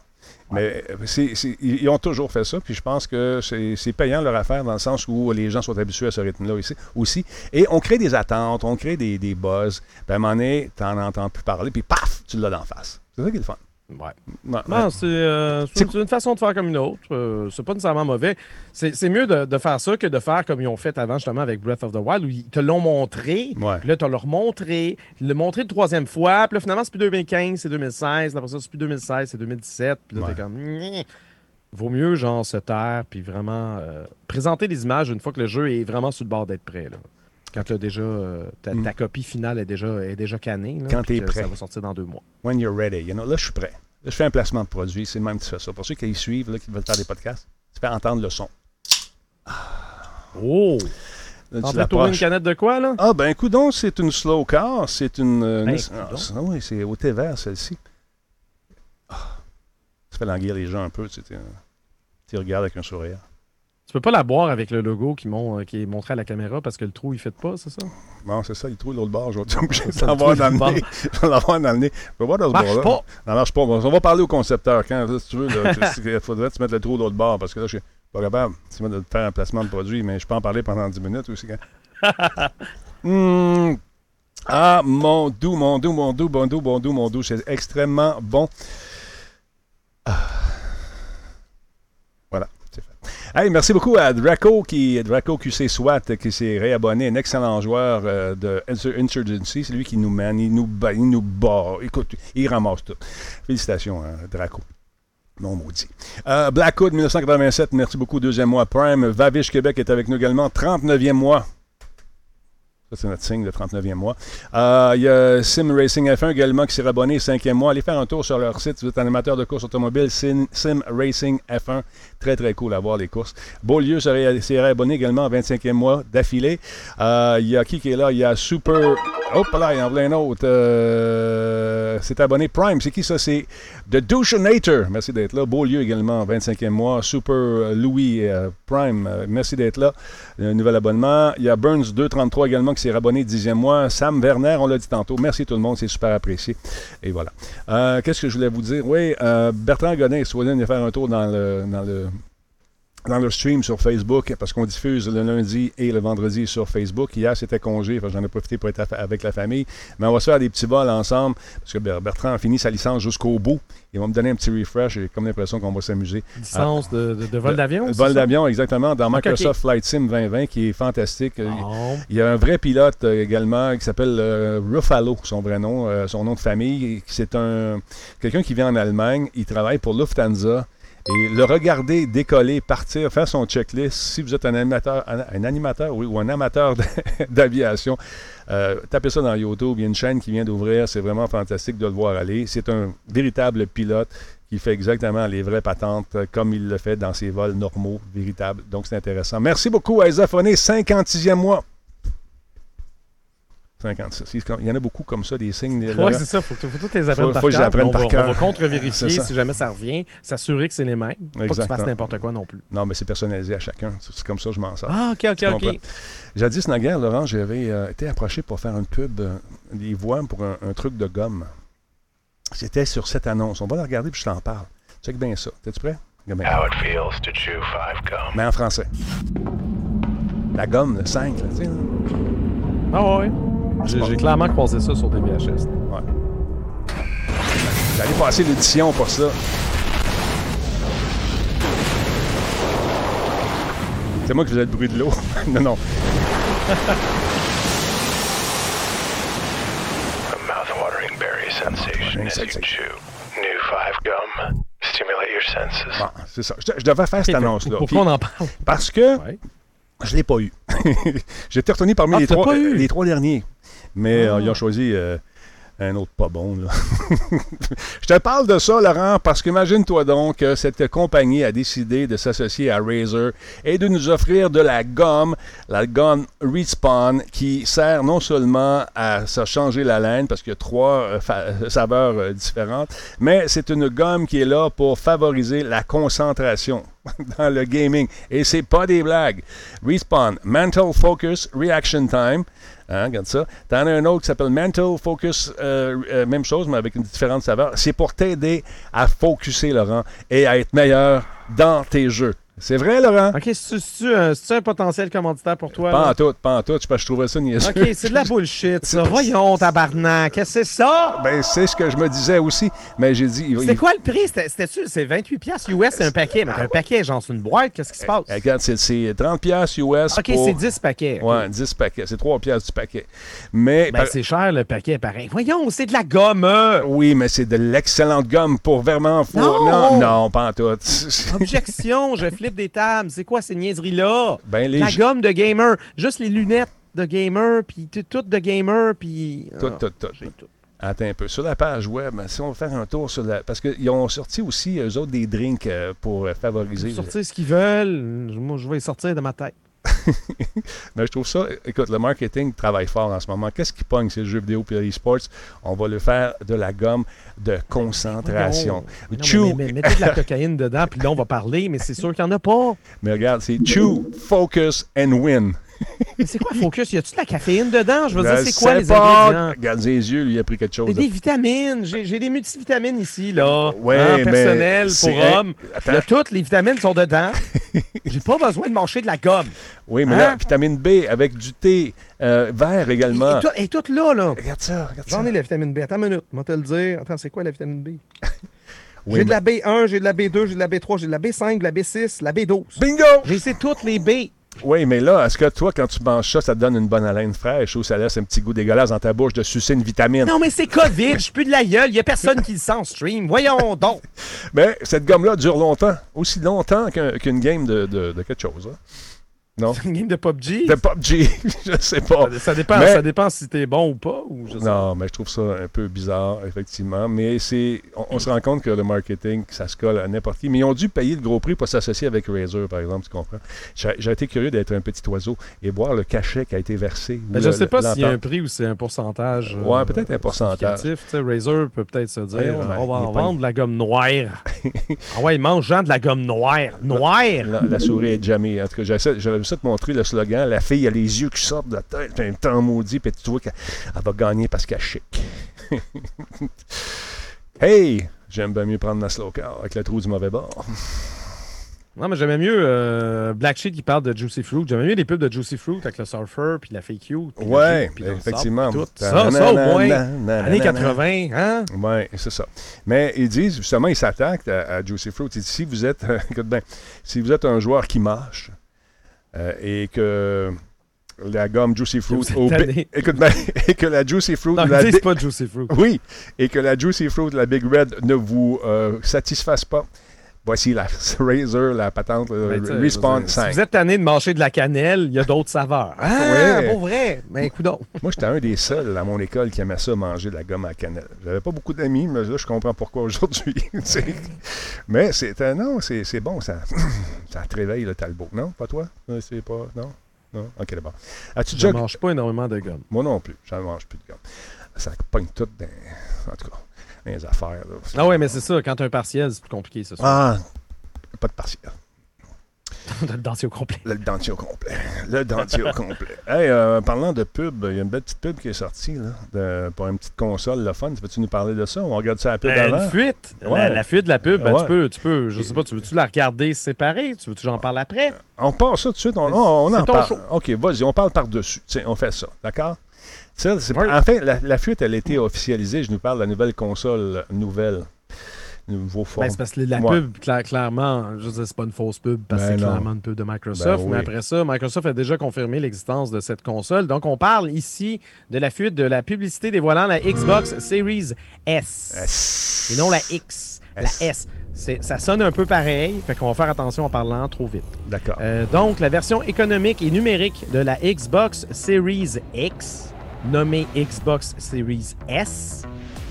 Mais euh, ils ont toujours fait ça, puis je pense que c'est payant leur affaire dans le sens où les gens sont habitués à ce rythme-là aussi. Et on crée des attentes, on crée des, buzz. Puis à un moment donné, t'en entends plus parler, puis paf, tu l'as d'en face. C'est ça qui est le fun. Ouais. Ouais, Non, ouais. c'est euh, c'est- une façon de faire comme une autre. Euh, c'est pas nécessairement mauvais. C'est c'est mieux de, de faire ça que de faire comme ils ont fait avant, justement, avec Breath of the Wild, où ils te l'ont montré. Ouais. Puis là, tu leur montré. Ils l'ont montré une troisième fois. Puis là, finalement, c'est plus 2015, c'est 2016. Après ça, c'est plus 2016, c'est 2017. Puis là, Ouais. t'es comme. Nyeh. Vaut mieux, genre, se taire, puis vraiment euh, présenter les images une fois que le jeu est vraiment sur le bord d'être prêt. Là. Quand t'as déjà, euh, ta, Mm. ta copie finale est déjà, est déjà cannée. là, Quand t'es que prêt. Ça va sortir dans deux mois. When you're ready. You know, là, je suis prêt. Là, je fais un placement de produit. C'est le même qui fait ça. Pour ceux qui y suivent, là, qui veulent faire des podcasts, tu fais entendre le son. Oh! Là, tu tourner une canette de quoi, là? Ah, ben, écoute donc, c'est une slow car. C'est une. euh, Ben, une- ah, ah oui, c'est au thé vert, celle-ci. Ah, ça fait languir les gens un peu. Tu, sais, tu- tu regardes avec un sourire. Tu peux pas la boire avec le logo qui, mon- euh, qui est montré à la caméra parce que le trou, il fait pas, c'est ça? Bon, c'est ça, il trouve l'autre bord. Je vais obligé <laughs> de l'avoir dans le nez. Je vais l'avoir dans le nez. Je vais voir dans ce Marche pas! Non, marche pas. On va parler au concepteur. Quand, là, si tu veux, <laughs> il faudrait que tu mettes le trou de l'autre bord? Parce que là, je suis pas capable de faire un placement de produit, mais je peux en parler pendant 10 minutes aussi. quand- <laughs> Hmm. Ah, mon doux, mon doux, mon doux, mon doux, mon doux, mon doux. C'est extrêmement bon. Ah. Hey, merci beaucoup à Draco, qui, Draco QC SWAT, qui s'est réabonné, un excellent joueur euh, de Insur- Insurgency. C'est lui qui nous mène, il nous bat, il nous bat. Écoute, il ramasse tout. Félicitations, hein, Draco. Non maudit. Euh, Blackwood, 1987, merci beaucoup. Deuxième mois. Prime, Vavish Québec est avec nous également. 39e mois. C'est notre signe, le 39e mois. Euh, Il y a Sim Racing F1 également qui s'est abonné, 5e mois. Allez faire un tour sur leur site si vous êtes un amateur de course automobile. Sim, Racing F1. Très, très cool à voir les courses. Beaulieu s'est réabonné également, 25e mois d'affilée. Euh, Il y a qui qui est là? Il y a Super. Hop là, il en a un autre. Euh, c'est abonné Prime. C'est qui ça? C'est The Douchenator. Merci d'être là. Beaulieu également, 25e mois. Super euh, Louis euh, Prime. euh, merci d'être là. Nouvel abonnement. Il y a Burns 233 également qui s'est abonné 10e mois. Sam Werner, on l'a dit tantôt. Merci tout le monde, c'est super apprécié. Et voilà. Qu'est-ce que je voulais vous dire? Oui, Bertrand Godin, soyez venir faire un tour dans le, dans le, dans le stream sur Facebook parce qu'on diffuse le lundi et le vendredi sur Facebook. Hier, c'était congé, j'en ai profité pour être avec la famille. Mais on va se faire des petits vols ensemble parce que Ber- Bertrand a fini sa licence jusqu'au bout. Ils vont me donner un petit refresh. J'ai comme l'impression qu'on va s'amuser. Licence de, de- de vol d'avion? Vol d'avion, exactement, dans. Microsoft Flight Sim 2020 qui est fantastique. Bon. Il y a un vrai pilote euh, également qui s'appelle euh, Ruffalo, son vrai nom, euh, son nom de famille. C'est un quelqu'un qui vit en Allemagne. Il travaille pour Lufthansa. Et le regarder décoller, partir, faire son checklist, si vous êtes un animateur, ou un amateur <laughs> d'aviation, euh, tapez ça dans YouTube. Il y a une chaîne qui vient d'ouvrir. C'est vraiment fantastique de le voir aller. C'est un véritable pilote qui fait exactement les vraies patentes euh, comme il le fait dans ses vols normaux, véritables. Donc, c'est intéressant. Merci beaucoup à Isafoné, 56e mois. 56. Il il y en a beaucoup comme ça, des signes. Ouais, Laurent. c'est ça. Faut, que- faut toutes les apprendre Faut- par faut que je cœur, puis on par va- cœur. On va contre-vérifier si jamais ça revient, s'assurer que c'est les mêmes. Pas que tu Exactement. fasses n'importe quoi non plus. Non, mais c'est personnalisé à chacun. C'est comme ça que je m'en sors. Ah, ok, ok, ok. Jadis, naguère, Laurent, j'avais euh, été approché pour faire une pub, euh, des voix pour un, un truc de gomme. C'était sur cette annonce. On va la regarder puis je t'en parle. Check bien ça. T'es-tu prêt? Bien. How it feels to chew five gum. Mais en français. La gomme, le 5, là, tu sais. là. Ah ouais. J'ai clairement croisé ça sur des VHS. Ouais. J'allais passer l'édition pour ça. C'est moi qui faisais le bruit de l'eau. <laughs> non, non. A mouth-watering berry sensation as you sensation. chew. New five gum. Stimulate your senses. Bon, c'est ça. Je, je devais faire cette annonce-là. Pourquoi Puis- on en parle? Parce que Ouais. je ne l'ai pas eu. <laughs> J'étais retenu parmi Ah, les, tu l'as trois, pas eu? les trois derniers. Mais Ah. euh, ils ont choisi euh, un autre pas bon. là. <laughs> je te parle de ça, Laurent, parce qu'imagine-toi donc que cette compagnie a décidé de s'associer à Razer et de nous offrir de la gomme, la gomme Respawn, qui sert non seulement à se changer la laine, parce qu'il y a trois euh, saveurs euh, différentes, mais c'est une gomme qui est là pour favoriser la concentration. <laughs> dans le gaming. Et c'est pas des blagues. Respawn, Mental Focus Reaction Time. Hein, regarde ça. T'en as un autre qui s'appelle Mental Focus, euh, euh, même chose, mais avec une différente saveur. C'est pour t'aider à focuser, Laurent, et à être meilleur dans tes jeux. C'est vrai, Laurent? OK, c'est-tu un, c'est-tu un potentiel commanditaire pour toi? Pas en tout, pas en tout. Je, je trouvais ça niaiseux. OK, c'est de la bullshit, ça. <laughs> Voyons, tabarnak. Qu'est-ce que c'est ça? Ben, c'est ce que je me disais aussi, mais j'ai dit... C'est il- quoi le prix? C'était- C'était-tu? C'est 28 piastres US, c'est un paquet. Mais un paquet, genre, c'est une boîte. Qu'est-ce qui se passe? Eh, Regarde, c'est- c'est 30 pièces US OK, pour... c'est 10 paquets. Ouais, 10 paquets. C'est 3 pièces du paquet. Mais... Ben, par- c'est cher, le paquet, pareil. Voyons, c'est de la gomme. euh. Oui, mais c'est de l'excellente gomme pour vraiment... fou- Non! non, non, pas en tout. <laughs> Objection, je flippe des tables. C'est quoi ces niaiseries-là? Ben, les La gomme de gamer. Juste les lunettes de gamer, puis tout de gamer, puis... Tout, Ah, tout, tout. tout. Attends un peu. Sur la page web, si on veut faire un tour sur la... Parce qu'ils ont sorti aussi, eux autres, des drinks euh, pour favoriser... Sortir ce qu'ils veulent. Moi, je vais sortir de ma tête. <laughs> Mais je trouve ça... Écoute, le marketing travaille fort en ce moment. Qu'est-ce qui pogne, c'est le jeu vidéo puis l'e-sports? On va le faire de la gomme de concentration. Voyons. Non, Chew. mais- mais- mettez de la cocaïne dedans, puis là, on va parler, mais c'est sûr qu'il n'y en a pas. Mais regarde, c'est chew, focus and win. Mais c'est quoi Focus? Y a-tu de la caféine dedans? Je veux dire, c'est quoi les pas. ingrédients? Regarde les yeux, lui, il a pris quelque chose. Des vitamines. J'ai j'ai des multivitamines ici, là. Ouais, Hein, mais personnel pour c'est- hommes. Attends. Là, toutes les vitamines sont dedans. J'ai pas besoin de manger de la gomme. Oui, mais Hein? là, vitamine B avec du thé euh, vert Et, également. tout, et tout là, là. Regarde ça, regarde ça. J'en ai la vitamine B. Attends une minute, moi te le dire. Attends, c'est quoi la vitamine B? <laughs> Oui, j'ai de mais- la B1, j'ai de la B2, j'ai de la B3, j'ai de la B5, de la B6, la B12. Bingo! J'ai essayé toutes les B. Oui, mais là, est-ce que toi, quand tu manges ça, ça te donne une bonne haleine fraîche ou ça laisse un petit goût dégueulasse dans ta bouche de sucer une vitamine? Non, mais c'est COVID, je plus de la gueule, il a personne qui le sent en stream. Voyons donc. Mais <laughs> cette gomme-là dure longtemps, aussi longtemps qu'un- qu'une game de, de- de quelque chose. hein. Non? C'est une game de PUBG. De PUBG, <laughs> je sais pas. Ça, ça dépend, Mais- ça dépend si t'es bon ou pas. Ou je sais pas. Non, mais je trouve ça un peu bizarre, effectivement. Mais c'est, on, on se rend compte que le marketing, ça se colle à n'importe qui. Mais ils ont dû payer le gros prix pour s'associer avec Razer, par exemple, tu comprends? J'ai, été curieux d'être un petit oiseau et voir le cachet qui a été versé. Ben, ou je le- sais pas s'il y a un prix ou c'est un pourcentage. euh, Ouais, peut-être un pourcentage. Razer peut peut-être se dire on va en vendre de la gomme noire. <laughs> ah ouais, mange-en de la gomme noire. Noire! La, la souris est jamais. En tout cas, j'essaie- vu ça te montrer le slogan. La fille a les yeux qui sortent de la tête, un temps maudit, puis tu vois qu'elle elle va gagner parce qu'elle est chic. <laughs> hey! J'aime bien mieux prendre ma slow car avec le trou du mauvais bord. Non, mais j'aimais mieux euh, Black Sheep qui parle de Juicy Fruit. J'aimais mieux les pubs de Juicy Fruit avec le surfer puis la fake cute. puis le Ouais, puis effectivement. sable, puis tout. Ça, ça au moins. Années 80, hein? Oui, c'est ça. Mais ils disent, justement, ils s'attaquent à, à Juicy Fruit. Ils disent, si vous êtes, <laughs> écoute bien, si vous êtes un joueur qui marche euh, et que la gomme Juicy Fruit, au- <laughs> écoute bien, et que la Juicy Fruit, Non, la pas Juicy Fruit. oui, et que la Juicy Fruit, la Big Red ne vous euh, satisfasse pas, voici la <laughs> Razer, la patente le Ben, tu Respawn si 5. vous êtes tanné de manger de la cannelle, il y a d'autres saveurs. Ah, Ouais. pour vrai? Ben, écoute donc. <laughs> Moi, j'étais un des seuls à mon école qui aimait ça, manger de la gomme à cannelle. J'avais pas beaucoup d'amis, mais là, je comprends pourquoi aujourd'hui. <laughs> tu mais c'est non, c'est bon, ça, <clears throat> ça te réveille le talbot. Non, pas toi? Euh, C'est pas. Non? Non? Ok, d'abord. As-tu Je déjà. mange pas énormément de gomme. Moi non plus. J'en mange plus de gomme. Ça pogne tout dans. En tout cas, les affaires. Là. Ah ouais, mais c'est ça. Quand tu as un partiel, c'est plus compliqué, c'est ça. Ah! Pas de partiel. <laughs> le dentier au complet. Le dentier au complet. Le dentier au complet. <laughs> Hey, euh, parlant de pub, il y a une belle petite pub qui est sortie là, de- pour une petite console, le fun. Peux-tu nous parler de ça? On regarde ça à la pub Euh, avant? une fuite. Ouais. La, la fuite de la pub, ben, Ouais. tu peux, tu peux, je sais pas, tu veux-tu la regarder séparée? Tu veux-tu j'en parle après? On part ça tout de suite. On, on, en parle. show. OK, vas-y, on parle par-dessus. On fait ça. D'accord? Ça, c'est- Ouais. En fait, la, la fuite, elle a été officialisée. Je nous parle de la nouvelle console nouvelle. Nouveau forme. Ben, c'est parce que la Ouais. pub, cla- clairement, je dire, c'est pas une fausse pub parce que Ben c'est clairement une pub de Microsoft. Ben oui. Mais après ça, Microsoft a déjà confirmé l'existence de cette console. Donc, on parle ici de la fuite de la publicité dévoilant la Xbox Series S. S. Et non la X, S. la S. C'est- Ça sonne un peu pareil, fait qu'on va faire attention en parlant trop vite. D'accord. Euh, donc, la version économique et numérique de la Xbox Series X, nommée Xbox Series S,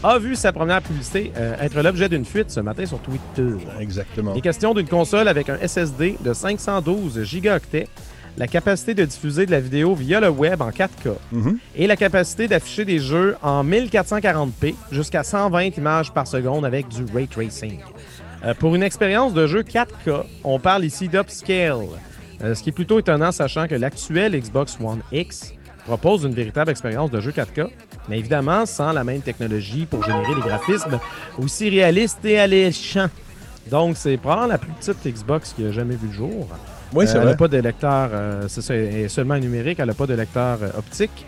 a vu sa première publicité euh, être l'objet d'une fuite ce matin sur Twitter. Exactement. Il est question d'une console avec un SSD de 512 gigaoctets, la capacité de diffuser de la vidéo via le web en 4K Mhm. et la capacité d'afficher des jeux en 1440p jusqu'à 120 images par seconde avec du ray tracing. Euh, pour une expérience de jeu 4K, on parle ici d'upscale. Euh, ce qui est plutôt étonnant, sachant que l'actuel Xbox One X propose une véritable expérience de jeu 4K, mais évidemment sans la même technologie pour générer des graphismes aussi réalistes et alléchants. Donc, c'est probablement la plus petite Xbox qui a jamais vu le jour. Oui, c'est Euh, elle vrai. n'a pas de lecteur, euh, c'est ça, elle est seulement numérique, elle n'a pas de lecteur euh, optique.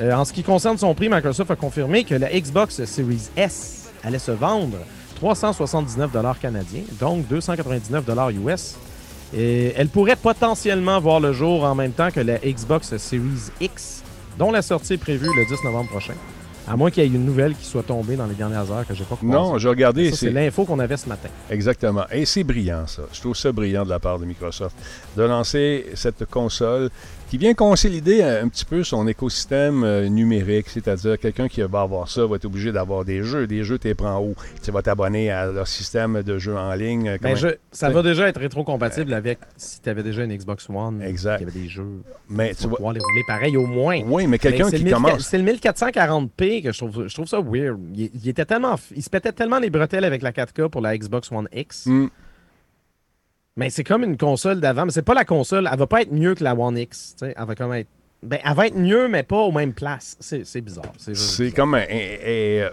En ce qui concerne son prix, Microsoft a confirmé que la Xbox Series S allait se vendre 379 canadiens, donc 299 US. Et elle pourrait potentiellement voir le jour en même temps que la Xbox Series X, dont la sortie est prévue le 10 novembre prochain. À moins qu'il y ait une nouvelle qui soit tombée dans les dernières heures que j'ai pas croisée. Non, j'ai regardé. C'est- l'info qu'on avait ce matin. Exactement. Et c'est brillant, ça. Je trouve ça brillant de la part de Microsoft de lancer cette console qui vient consolider un, un petit peu son écosystème euh, numérique. C'est-à-dire, quelqu'un qui va avoir ça va être obligé d'avoir des jeux. Des jeux, tu les prends où? Tu vas t'abonner à leur système de jeux en ligne. euh, Ben, je- ça va déjà être rétro-compatible avec si tu avais déjà une Xbox One. Exact. Il y avait des jeux. Mais Tu vas pouvoir les rouler pareil au moins. Oui, mais quelqu'un c'est qui le 1000 commence. C'est le 1440p que je trouve, je trouve ça weird. Il, il était tellement, il se pétait tellement les bretelles avec la 4K pour la Xbox One X. Hmm. Mais c'est comme une console d'avant. Mais c'est pas la console. Elle va pas être mieux que la One X. Elle va comme être. Ben, elle va être mieux, mais pas aux mêmes places. C'est bizarre. C'est comme un. un- un- euh,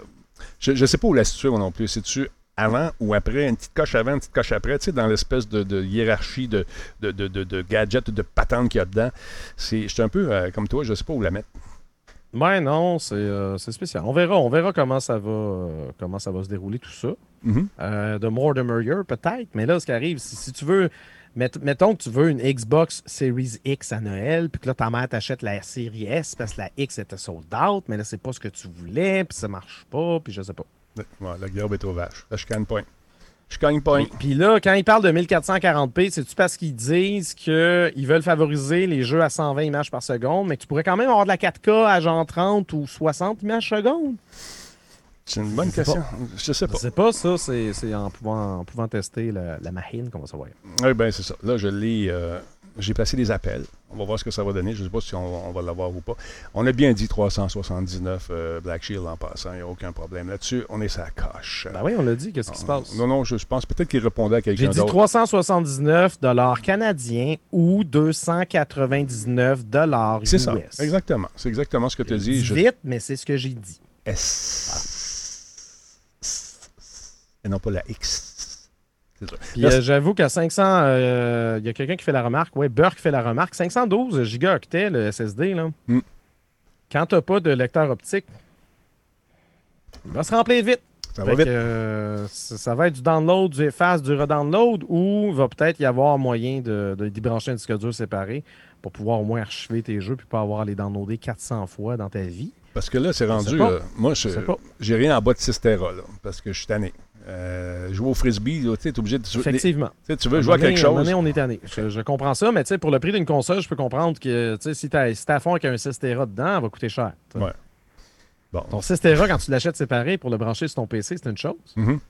je ne sais pas où la situer non plus. C'est-tu avant ou après, une petite coche avant, une petite coche après, tu sais, dans l'espèce de, de hiérarchie de, de, de, de- gadgets, de patentes qu'il y a dedans. C'est, je suis un peu euh, comme toi, je ne sais pas où la mettre. Ouais, non, c'est euh, spécial. On verra, on verra comment ça va, euh, comment ça va se dérouler tout ça. Mhm. Euh, de more the merrier, peut-être. Mais là, ce qui arrive, si, si tu veux. mett- mettons que tu veux une Xbox Series X à Noël, puis que là, ta mère t'achète la série S parce que la X était sold out, mais là, c'est pas ce que tu voulais, puis ça marche pas, puis je sais pas. Ouais, le garbe est au vache. Là, je gagne point. Je gagne point. Puis, là, quand ils parlent de 1440p, c'est-tu parce qu'ils disent qu'ils veulent favoriser les jeux à 120 images par seconde, mais que tu pourrais quand même avoir de la 4K à genre 30 ou 60 images seconde? C'est une bonne Je question. Je sais Je pas. sais pas, ça, c'est en pouvant, en pouvant tester la, la machine qu'on va savoir. Oui, ben c'est ça. Là, je l'ai. euh, j'ai placé des appels. On va voir ce que ça va donner. Je ne sais pas si on, on va l'avoir ou pas. On a bien dit 379 euh, Black Shield en passant. Il n'y a aucun problème là-dessus. On est sa coche. Ben oui, on l'a dit, qu'est-ce qui se passe? Non, non, je, je pense peut-être qu'il répondait à J'ai quelqu'un dit d'autre. 379 canadiens ou 299 US. C'est ça. Exactement. C'est exactement ce que tu as dit. Dis Je- vite, mais c'est ce que j'ai dit. S. Et non pas la X. Euh, j'avoue qu'à 500, euh, il y a quelqu'un qui fait la remarque. Ouais, Burke fait la remarque. 512 gigaoctets, le SSD, là. Mm. Quand t'as pas de lecteur optique, il va se remplir vite. ça va que, vite. euh, ça, ça va être du download, du efface, du redownload, ou il va peut-être y avoir moyen de, de d'y brancher un disque dur séparé pour pouvoir au moins archiver tes jeux puis pas avoir à les downloader 400 fois dans ta vie. Parce que là, c'est rendu. pas. euh, moi, j'ai rien en bas de 6 Tera, là, parce que je suis tanné. Euh, jouer au frisbee, tu t'es obligé de. Tu, Effectivement. tu tu veux jouer à quelque chose. on est tanné. Je, je comprends ça, mais tu sais, pour le prix d'une console, je peux comprendre que tu si t'as si t'as à fond avec un 6 Tera dedans, elle va coûter cher. tu. Ouais. Bon. Ton 6 Tera, quand tu l'achètes séparé pour le brancher sur ton PC, c'est une chose. Mhm.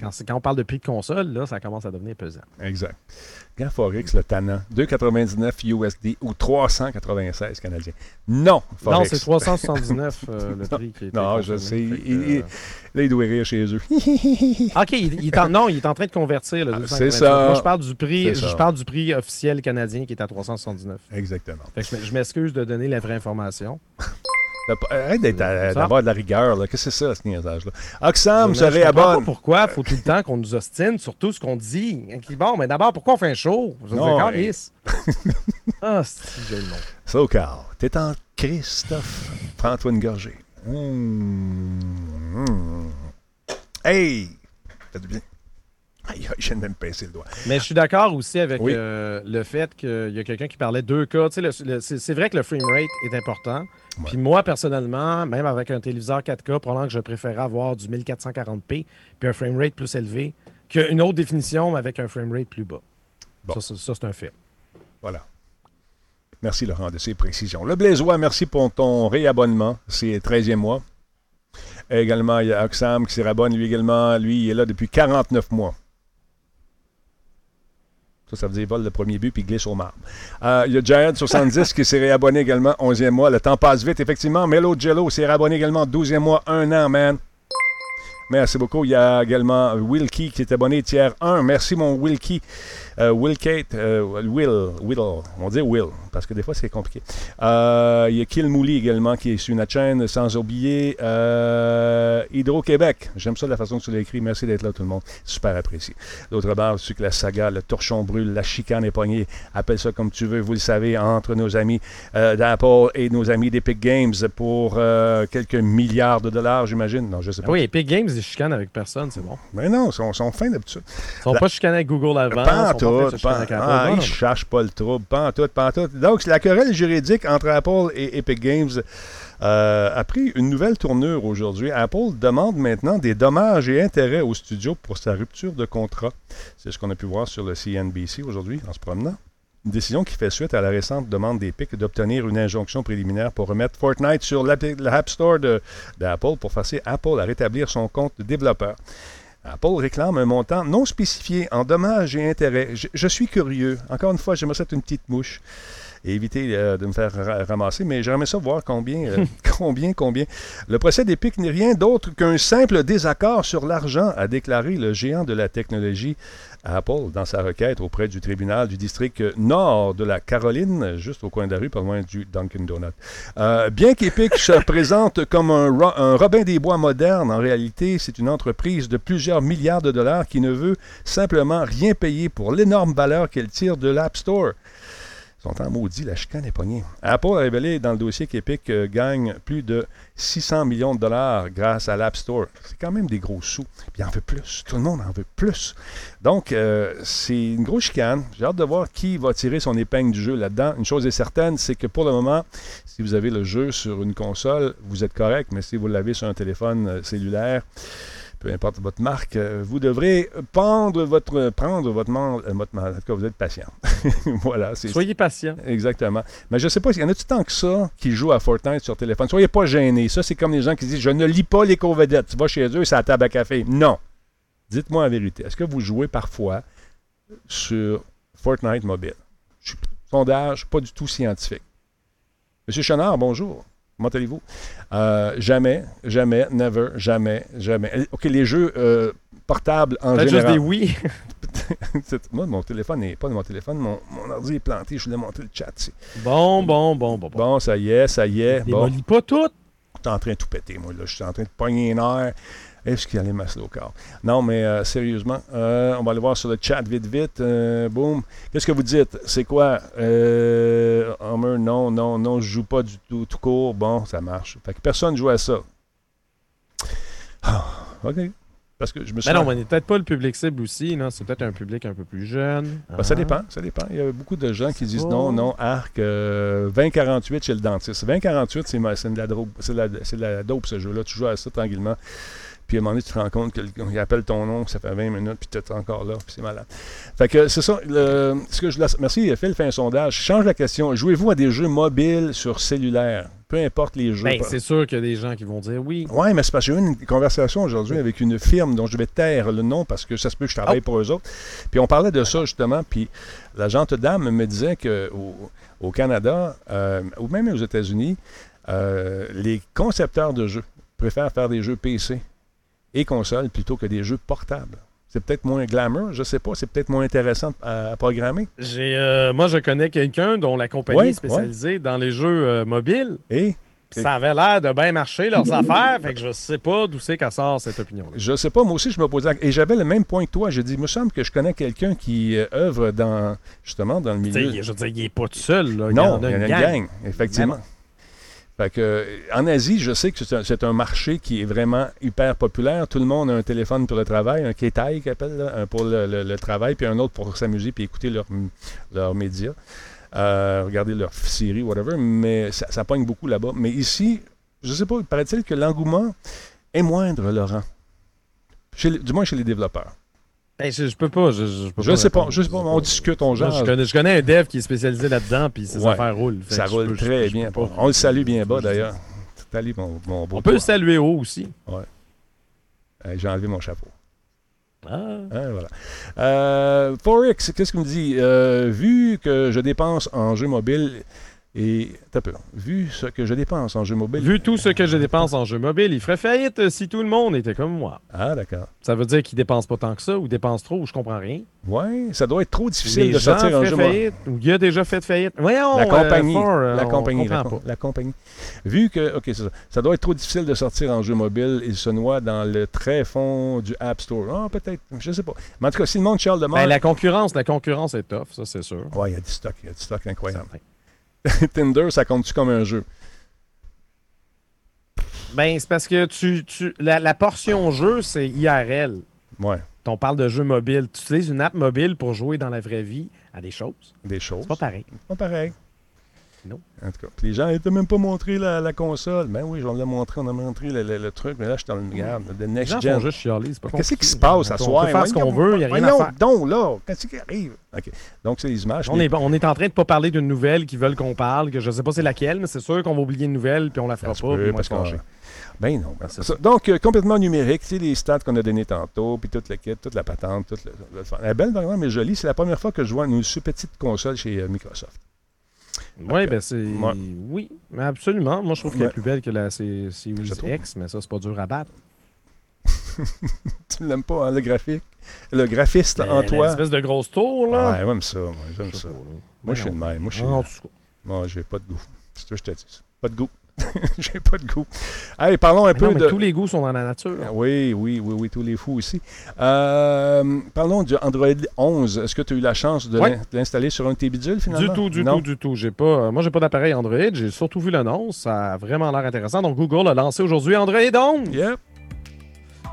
Quand, on parle de prix de console, là, ça commence à devenir pesant. Exact. Grand Forex, le tannant. 2,99 USD ou 396 canadiens. Non, Forex. Non, c'est 379 <laughs> euh, le prix qui est. Non, je sais. Il- il- Là, il doit rire chez eux. <laughs> <laughs> OK, il, est en, non, il est en train de convertir le Ah, 299. c'est ça. Moi, je parle du prix, je parle du prix officiel canadien qui est à 379. Exactement. Fait que je m- je m'excuse de donner la vraie information. T'as pas- Arrête d'avoir de la rigueur. Qu'est-ce que c'est ça, ce niaisage-là? Oxam se Je comprends pas réabonne. pourquoi faut tout le temps qu'on nous ostine sur tout ce qu'on dit. Bon, mais d'abord, pourquoi on fait un show? Je mais- calisse. <laughs> Ah, c'est j'ai le nom. SoCal, t'es en Christophe. Prends-toi une gorgée. Mmh, mmh. Hey! Fait du bien. Je viens de me pincer le doigt. Mais je suis d'accord aussi avec Oui. euh, le fait qu'il y a quelqu'un qui parlait 2K. Tu sais, le- le- c'est vrai que le frame rate est important. Ouais. Puis moi, personnellement, même avec un téléviseur 4K, probablement que je préférais avoir du 1440p puis un frame rate plus élevé qu'une autre définition avec un frame rate plus bas. Bon. Ça, ça, ça, c'est un fait. Voilà. Merci Laurent de ces précisions. Le Blaisois, merci pour ton réabonnement. C'est le 13e mois. Également, il y a Oxam qui s'y rabonne. Lui également, lui, il est là depuis 49 mois. Ça, ça veut dire le premier but puis glisse au marbre. Euh, il y a Giant70 qui s'est réabonné également 11e mois. Le temps passe vite, effectivement. Melo Jello s'est réabonné également 12e mois, un an, man. merci beaucoup. Il y a également Wilkie qui est abonné tiers 1. Merci, mon Wilkie. Euh, Will Kate, euh, Will, Will, on dit Will, parce que des fois c'est compliqué. Euh, il y a Kill Mouli également qui est sur notre chaîne, sans oublier Hydro-Québec. J'aime ça la façon que tu l'as écrit. Merci d'être là, tout le monde. Super apprécié. D'autre part, c'est que la saga, le torchon brûle, la chicane est poignée. Appelle ça comme tu veux, vous le savez, entre nos amis d'Apple et nos amis d'Epic Games pour quelques milliards de dollars, j'imagine. Non, je sais pas. Oui, Epic Games, ils chicanent avec personne, c'est bon. Mais non, ils sont, sont fins d'habitude. Ils sont pas chicanés avec Google avant. Pas pas, ah, ils cherchent pas le trouble, pas en tout, pas en tout. Donc, la querelle juridique entre Apple et Epic Games euh, a pris une nouvelle tournure aujourd'hui. Apple demande maintenant des dommages et intérêts au studio pour sa rupture de contrat. C'est ce qu'on a pu voir sur le CNBC aujourd'hui en se promenant. Une décision qui fait suite à la récente demande d'Epic d'obtenir une injonction préliminaire pour remettre Fortnite sur l'App Store d'Apple pour forcer Apple à rétablir son compte de développeur. Apple réclame un montant non spécifié en dommages et intérêts. Je, suis curieux. Encore une fois, j'aimerais ça une petite mouche et éviter euh, de me faire ramasser, mais j'aimerais ça voir combien, euh, <laughs> combien, combien. Le procès d'Epic n'est rien d'autre qu'un simple désaccord sur l'argent, a déclaré le géant de la technologie Apple dans sa requête auprès du tribunal du district nord de la Caroline, juste au coin de la rue, pas loin du Dunkin' Donut. Euh, bien qu'Epic se présente comme un, un, Robin des Bois moderne, en réalité, c'est une entreprise de plusieurs milliards de dollars qui ne veut simplement rien payer pour l'énorme valeur qu'elle tire de l'App Store sont en maudit, la chicane est pognée. Apple a révélé dans le dossier qu'Epic euh, gagne plus de 600 millions de dollars grâce à l'App Store. C'est quand même des gros sous. Puis il en veut plus. Tout le monde en veut plus. Donc, euh, c'est une grosse chicane. J'ai hâte de voir qui va tirer son épingle du jeu là-dedans. Une chose est certaine, c'est que pour le moment, si vous avez le jeu sur une console, vous êtes correct, mais si vous l'avez sur un téléphone euh, cellulaire, peu importe votre marque, euh, vous devrez prendre votre, prendre votre, euh, votre En tout cas, vous êtes patient. <laughs> voilà. Soyez patient. Exactement. Mais je ne sais pas, il y en a-tu tant que ça qui jouent à Fortnite sur téléphone? Soyez pas gênés. Ça, c'est comme les gens qui disent Je ne lis pas les co-vedettes. Tu vas chez eux, c'est à la table à café. Non. Dites-moi la vérité. Est-ce que vous jouez parfois sur Fortnite mobile? Sondage, pas du tout scientifique. Monsieur Chenard, bonjour. Comment allez-vous? Euh, jamais, jamais, never, jamais, jamais. Euh, OK, les jeux euh, portables en général. juste des oui. <laughs> Moi, mon téléphone n'est pas de mon téléphone. Mon, mon, ordi est planté. Je voulais montrer le chat ici. Bon, bon, bon, bon. Bon, ça y est, ça y est. Bon. pas tout. Je suis en train de tout péter, moi. Là. Je suis en train de pogner une heure. Est-ce qu'il y a les masses locales? Non, mais euh, sérieusement, euh, on va aller voir sur le chat vite, vite. Euh, boum. Qu'est-ce que vous dites? C'est quoi? Homer, non, non, non, je joue pas du tout, tout court. Bon, ça marche. Fait que personne joue à ça. Ah, OK. Parce que je me suis. Mais non, on n'est peut-être pas le public cible aussi. non? C'est peut-être un public un peu plus jeune. Ben, ça ah. dépend. Ça dépend. Il y a beaucoup de gens qui disent non, non, arc 2048 chez le dentiste. 2048, c'est de la dope, c'est de la dope ce jeu-là. Tu joues à ça tranquillement. Puis à un moment donné, tu te rends compte qu'il appelle ton nom, ça fait 20 minutes, puis tu es encore là, puis c'est malade. Fait que c'est ça. ce que je Merci, Phil fait un sondage. change la question. Jouez-vous à des jeux mobiles sur cellulaire? Peu importe les jeux. Ben, c'est sûr qu'il y a des gens qui vont dire oui. Oui, mais c'est parce que j'ai eu une conversation aujourd'hui avec une firme dont je vais taire le nom parce que ça se peut que je travaille oh. pour eux autres. Puis on parlait de ça justement, puis la gente dame me disait qu'au au Canada, euh, ou même aux États-Unis, euh, les concepteurs de jeux préfèrent faire des jeux PC et console plutôt que des jeux portables. C'est peut-être moins glamour, je sais pas, c'est peut-être moins intéressant à, programmer. J'ai, euh, moi, je connais quelqu'un dont la compagnie est spécialisée dans les jeux euh, mobiles. Et? Ça avait l'air de bien marcher, leurs <laughs> affaires. Fait que je sais pas d'où c'est qu'elle sort cette opinion-là. Je sais pas. Moi aussi, je me posais. Et j'avais le même point que toi. J'ai dit, il me semble que je connais quelqu'un qui euh, œuvre dans, justement, dans le milieu. je veux dire, il n'est pas tout seul. Là. Non, il y en a, une, gang. effectivement. Euh, en Asie, je sais que c'est un, marché qui est vraiment hyper populaire. Tout le monde a un téléphone pour le travail, un Ketai qu'ils appellent, un pour le, travail, puis un autre pour s'amuser puis écouter leurs médias, euh, regarder leurs séries, whatever. Mais ça, ça pogne beaucoup là-bas. Mais ici, je ne sais pas, paraît-il que l'engouement est moindre, Laurent. du moins chez les développeurs. Ben, je, peux pas. Je, je, sais pas, je sais pas. On discute, on genre. Je connais, un dev qui est spécialisé là-dedans, puis ses affaires roulent. Ça roule très bien. On le salue bien bas, d'ailleurs. Salut, mon, mon beau On peut le saluer haut aussi. Ouais. J'ai enlevé mon chapeau. Ah. Hein, voilà. Euh, Forex, qu'est-ce qu'il me dit? Euh, vu que je dépense en jeu mobile, Et, t'as peu, vu ce que je dépense en jeux mobiles. Vu tout ce que je dépense en jeux mobiles, il ferait faillite si tout le monde était comme moi. Ah, d'accord. Ça veut dire qu'il dépense pas tant que ça ou dépense trop ou je comprends rien. Ouais, ça doit être trop difficile Les de gens sortir feraient jeu mobile. ou il a déjà fait faillite. Voyons, La euh, compagnie, euh, la compagnie, la, com- pas. la compagnie. Vu que, ok, c'est ça, ça doit être trop difficile de sortir en jeu mobile, il se noie dans le très fond du App Store. Ah, peut-être, je sais pas. Mais en tout cas, si le monde Charles de Ben, la concurrence, la concurrence est tough, ça c'est sûr. Ouais, il y a du stock, il y a du stock incroyable. Certain. <laughs> Tinder, ça compte-tu comme un jeu? Ben, c'est parce que tu, tu la, la portion jeu, c'est IRL. Ouais, On parle de jeu mobile. Tu utilises une app mobile pour jouer dans la vraie vie à des choses. des choses. C'est pas pareil. Pas pareil. Non. En tout cas, les gens, ils t'ont même pas montré la, la console. Ben oui, on l'a montré, on a montré le, le- le truc, mais là, je le regarde, de Les Next gens Gen. font juste chialer, c'est pas Qu'est-ce qui se passe à On soir? peut faire ce qu'on veut, il n'y a rien à faire. donc, là, qu'est-ce qui arrive? OK. Donc, c'est les images. On est, on est en train de pas parler d'une nouvelle qu'ils veulent qu'on parle, que je sais pas c'est laquelle, mais c'est sûr qu'on va oublier une nouvelle puis on la fera Ça pas. peut, parce qu'on-. Ben non. ben ça. Donc, euh, complètement numérique. Tu sais, les stats qu'on a données tantôt, puis toute la kit, toute la patente, toute Elle est belle, vraiment, mais jolie. C'est la première fois que je vois une si petite console chez euh, Microsoft. Oui, ben c'est. Ouais. Oui, mais absolument. Moi, je trouve qu'elle Ouais. est plus belle que la Series. X, mais ça, c'est pas dur à battre. <laughs> Tu l'aimes pas, hein, le graphique? Le graphiste Ben, en toi? espèce de grosse tour, là. Ouais, j'aime ça. Moi, j'aime ça. Moi, je suis Voyons. le même. Moi, je suis. Moi, j'ai pas de goût. C'est ça que je te dis. Pas de goût. <laughs> j'ai pas de goût. Allez, parlons un Mais peu non, mais de. tous les goûts sont dans la nature. Oui, oui, oui, oui, tous les fous aussi. Euh, parlons du Android 11. Est-ce que tu as eu la chance de l'installer sur un de tes bidules, finalement? Du tout, du non? tout, du tout. J'ai pas, euh, moi, j'ai pas d'appareil Android. J'ai surtout vu l'annonce. Ça a vraiment l'air intéressant. Donc, Google a lancé aujourd'hui Android 11. Yep.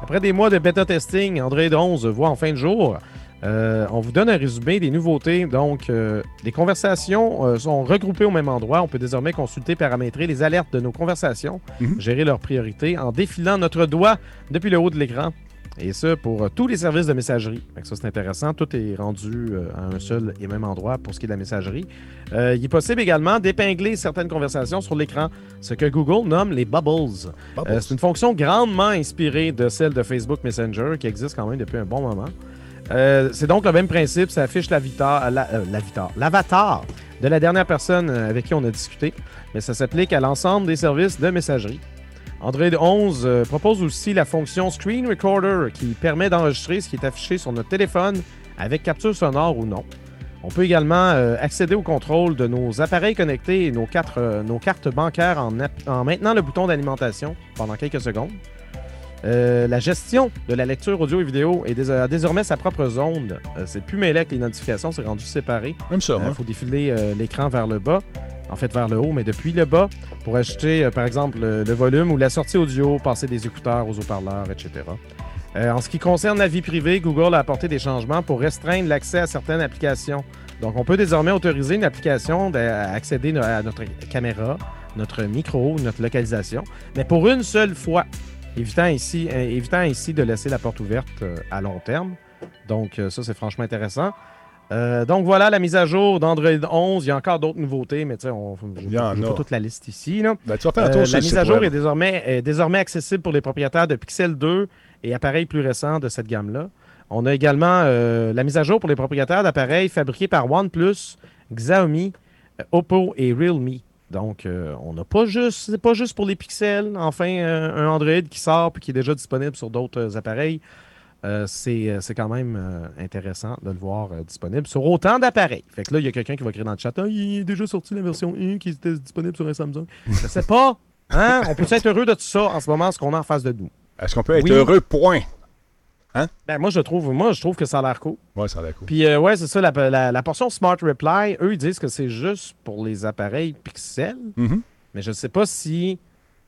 Après des mois de bêta testing, Android 11 voit en fin de jour. Euh, on vous donne un résumé des nouveautés. Donc, euh, les conversations euh, sont regroupées au même endroit. On peut désormais consulter, paramétrer les alertes de nos conversations, Mhm. gérer leurs priorités en défilant notre doigt depuis le haut de l'écran. Et ça pour tous les services de messagerie. Ça, c'est intéressant. Tout est rendu à un seul et même endroit pour ce qui est de la messagerie. Il est possible également d'épingler certaines conversations sur l'écran, ce que Google nomme les bubbles. Bubbles. C'est une fonction grandement inspirée de celle de Facebook Messenger qui existe quand même depuis un bon moment. Euh, c'est donc le même principe, ça affiche euh, l'avatar- de la dernière personne euh, avec qui on a discuté, mais ça s'applique à l'ensemble des services de messagerie. Android 11 euh, propose aussi la fonction Screen Recorder qui permet d'enregistrer ce qui est affiché sur notre téléphone avec capture sonore ou non. On peut également accéder au contrôle de nos appareils connectés et nos, cartes bancaires en maintenant le bouton d'alimentation pendant quelques secondes. Euh, la gestion de la lecture audio et vidéo est dés- a désormais sa propre zone. Euh, c'est plus mêlé avec les notifications, c'est rendu séparé. Même ça, Il hein? faut défiler euh, l'écran vers le bas, en fait vers le haut, mais depuis le bas, pour euh, par exemple le, le volume ou la sortie audio, passer des écouteurs aux haut-parleurs, etc. Euh, en ce qui concerne la vie privée, Google a apporté des changements pour restreindre l'accès à certaines applications. Donc, on peut désormais autoriser une application à accéder no- à notre caméra, notre micro, notre localisation, mais pour une seule fois, évitant ici, euh, évitant ici de laisser la porte ouverte euh, à long terme. Donc, euh, ça, c'est franchement intéressant. Euh, donc voilà la mise à jour d'Android 11. Il y a encore d'autres nouveautés, mais tu sais, on a. pas toute la liste ici. Là. Ben, tu vas faire un tour Euh, sur la mise à jour est désormais, est désormais accessible pour les propriétaires de Pixel 2 et appareils plus récents de cette gamme-là. On a également euh, la mise à jour pour les propriétaires d'appareils fabriqués par OnePlus, Xiaomi, Oppo et Realme. Donc, euh, on n'a pas juste, c'est pas juste pour les pixels, enfin, euh, un Android qui sort et qui est déjà disponible sur d'autres euh, appareils. Euh, c'est c'est quand même euh, intéressant de le voir euh, disponible sur autant d'appareils. Fait que là, il y a quelqu'un qui va écrire dans le chat Ah, il est déjà sorti la version 1 qui était disponible sur un Samsung. Je sais pas. Hein? On peut être heureux de tout ça en ce moment, ce qu'on a en face de nous. Est-ce qu'on peut être Oui. heureux, point? Ben, moi, je trouve, moi, je trouve que ça a l'air cool. Ouais, ça a l'air cool. Puis, euh, ouais, c'est ça, la, la- la portion Smart Reply, eux, ils disent que c'est juste pour les appareils Pixel. Mhm. Mais je ne sais pas si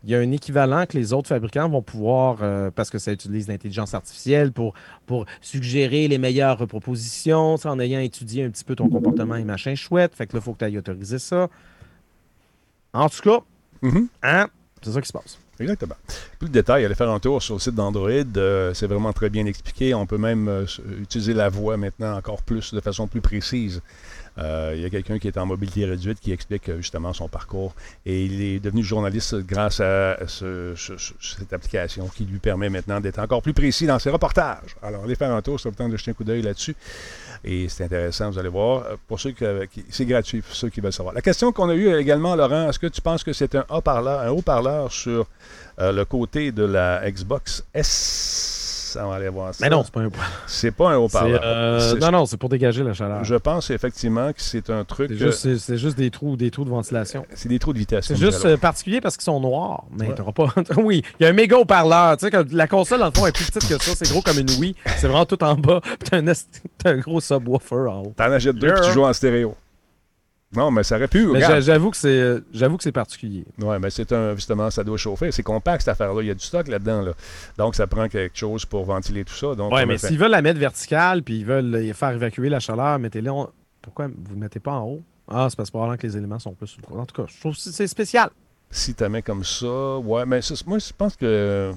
il y a un équivalent que les autres fabricants vont pouvoir, euh, parce que ça utilise l'intelligence artificielle pour, pour suggérer les meilleures propositions, en ayant étudié un petit peu ton comportement et machin chouette. Fait que là, il faut que tu ailles autoriser ça. En tout cas, Mhm. hein, c'est ça qui se passe. Exactement. Plus de détails, allez faire un tour sur le site d'Android. euh, c'est vraiment très bien expliqué. On peut même euh, utiliser la voix maintenant encore plus, de façon plus précise. Euh, il y a quelqu'un qui est en mobilité réduite qui explique justement son parcours. Et il est devenu journaliste grâce à ce- ce- ce- cette application qui lui permet maintenant d'être encore plus précis dans ses reportages. Alors, allez faire un tour, c'est le temps de jeter un coup d'œil là-dessus. Et c'est intéressant, vous allez voir. Euh, Pour ceux qui, c'est gratuit pour ceux qui veulent savoir. La question qu'on a eue également, Laurent, est-ce que tu penses que c'est un haut-parleur, un haut-parleur sur euh, le côté de la Xbox S? On va aller voir ça. Mais non, c'est pas un c'est pas un haut-parleur. euh, Non, non, c'est pour dégager la chaleur. Je pense effectivement que c'est un truc. C'est euh, juste, c'est juste des trous, des trous de ventilation. c'est des trous de vitesse. C'est juste euh, particulier parce qu'ils sont noirs. Mais Ouais. t'auras pas. <laughs> oui, il y a un méga haut-parleur. Tu sais, que la console, dans le fond, est plus petite que ça. C'est gros comme une Wii. C'est vraiment tout en bas. <laughs> Puis t'as un, est- t'as un gros subwoofer en haut. T'en achètes deux puis tu joues en stéréo. Non, mais ça aurait pu. Mais j'avoue que c'est, j'avoue que c'est particulier. Oui, mais c'est un, justement, ça doit chauffer. C'est compact, cette affaire-là. Il y a du stock là-dedans. Là. Donc, ça prend quelque chose pour ventiler tout ça. On mais s'ils veulent la mettre verticale puis ils veulent faire évacuer la chaleur, mettez-les. en- Pourquoi vous ne mettez pas en haut? Ah, c'est parce que que les éléments sont plus sous le En tout cas, je trouve que c'est spécial. si tu mets comme ça, ouais, mais moi, je pense que.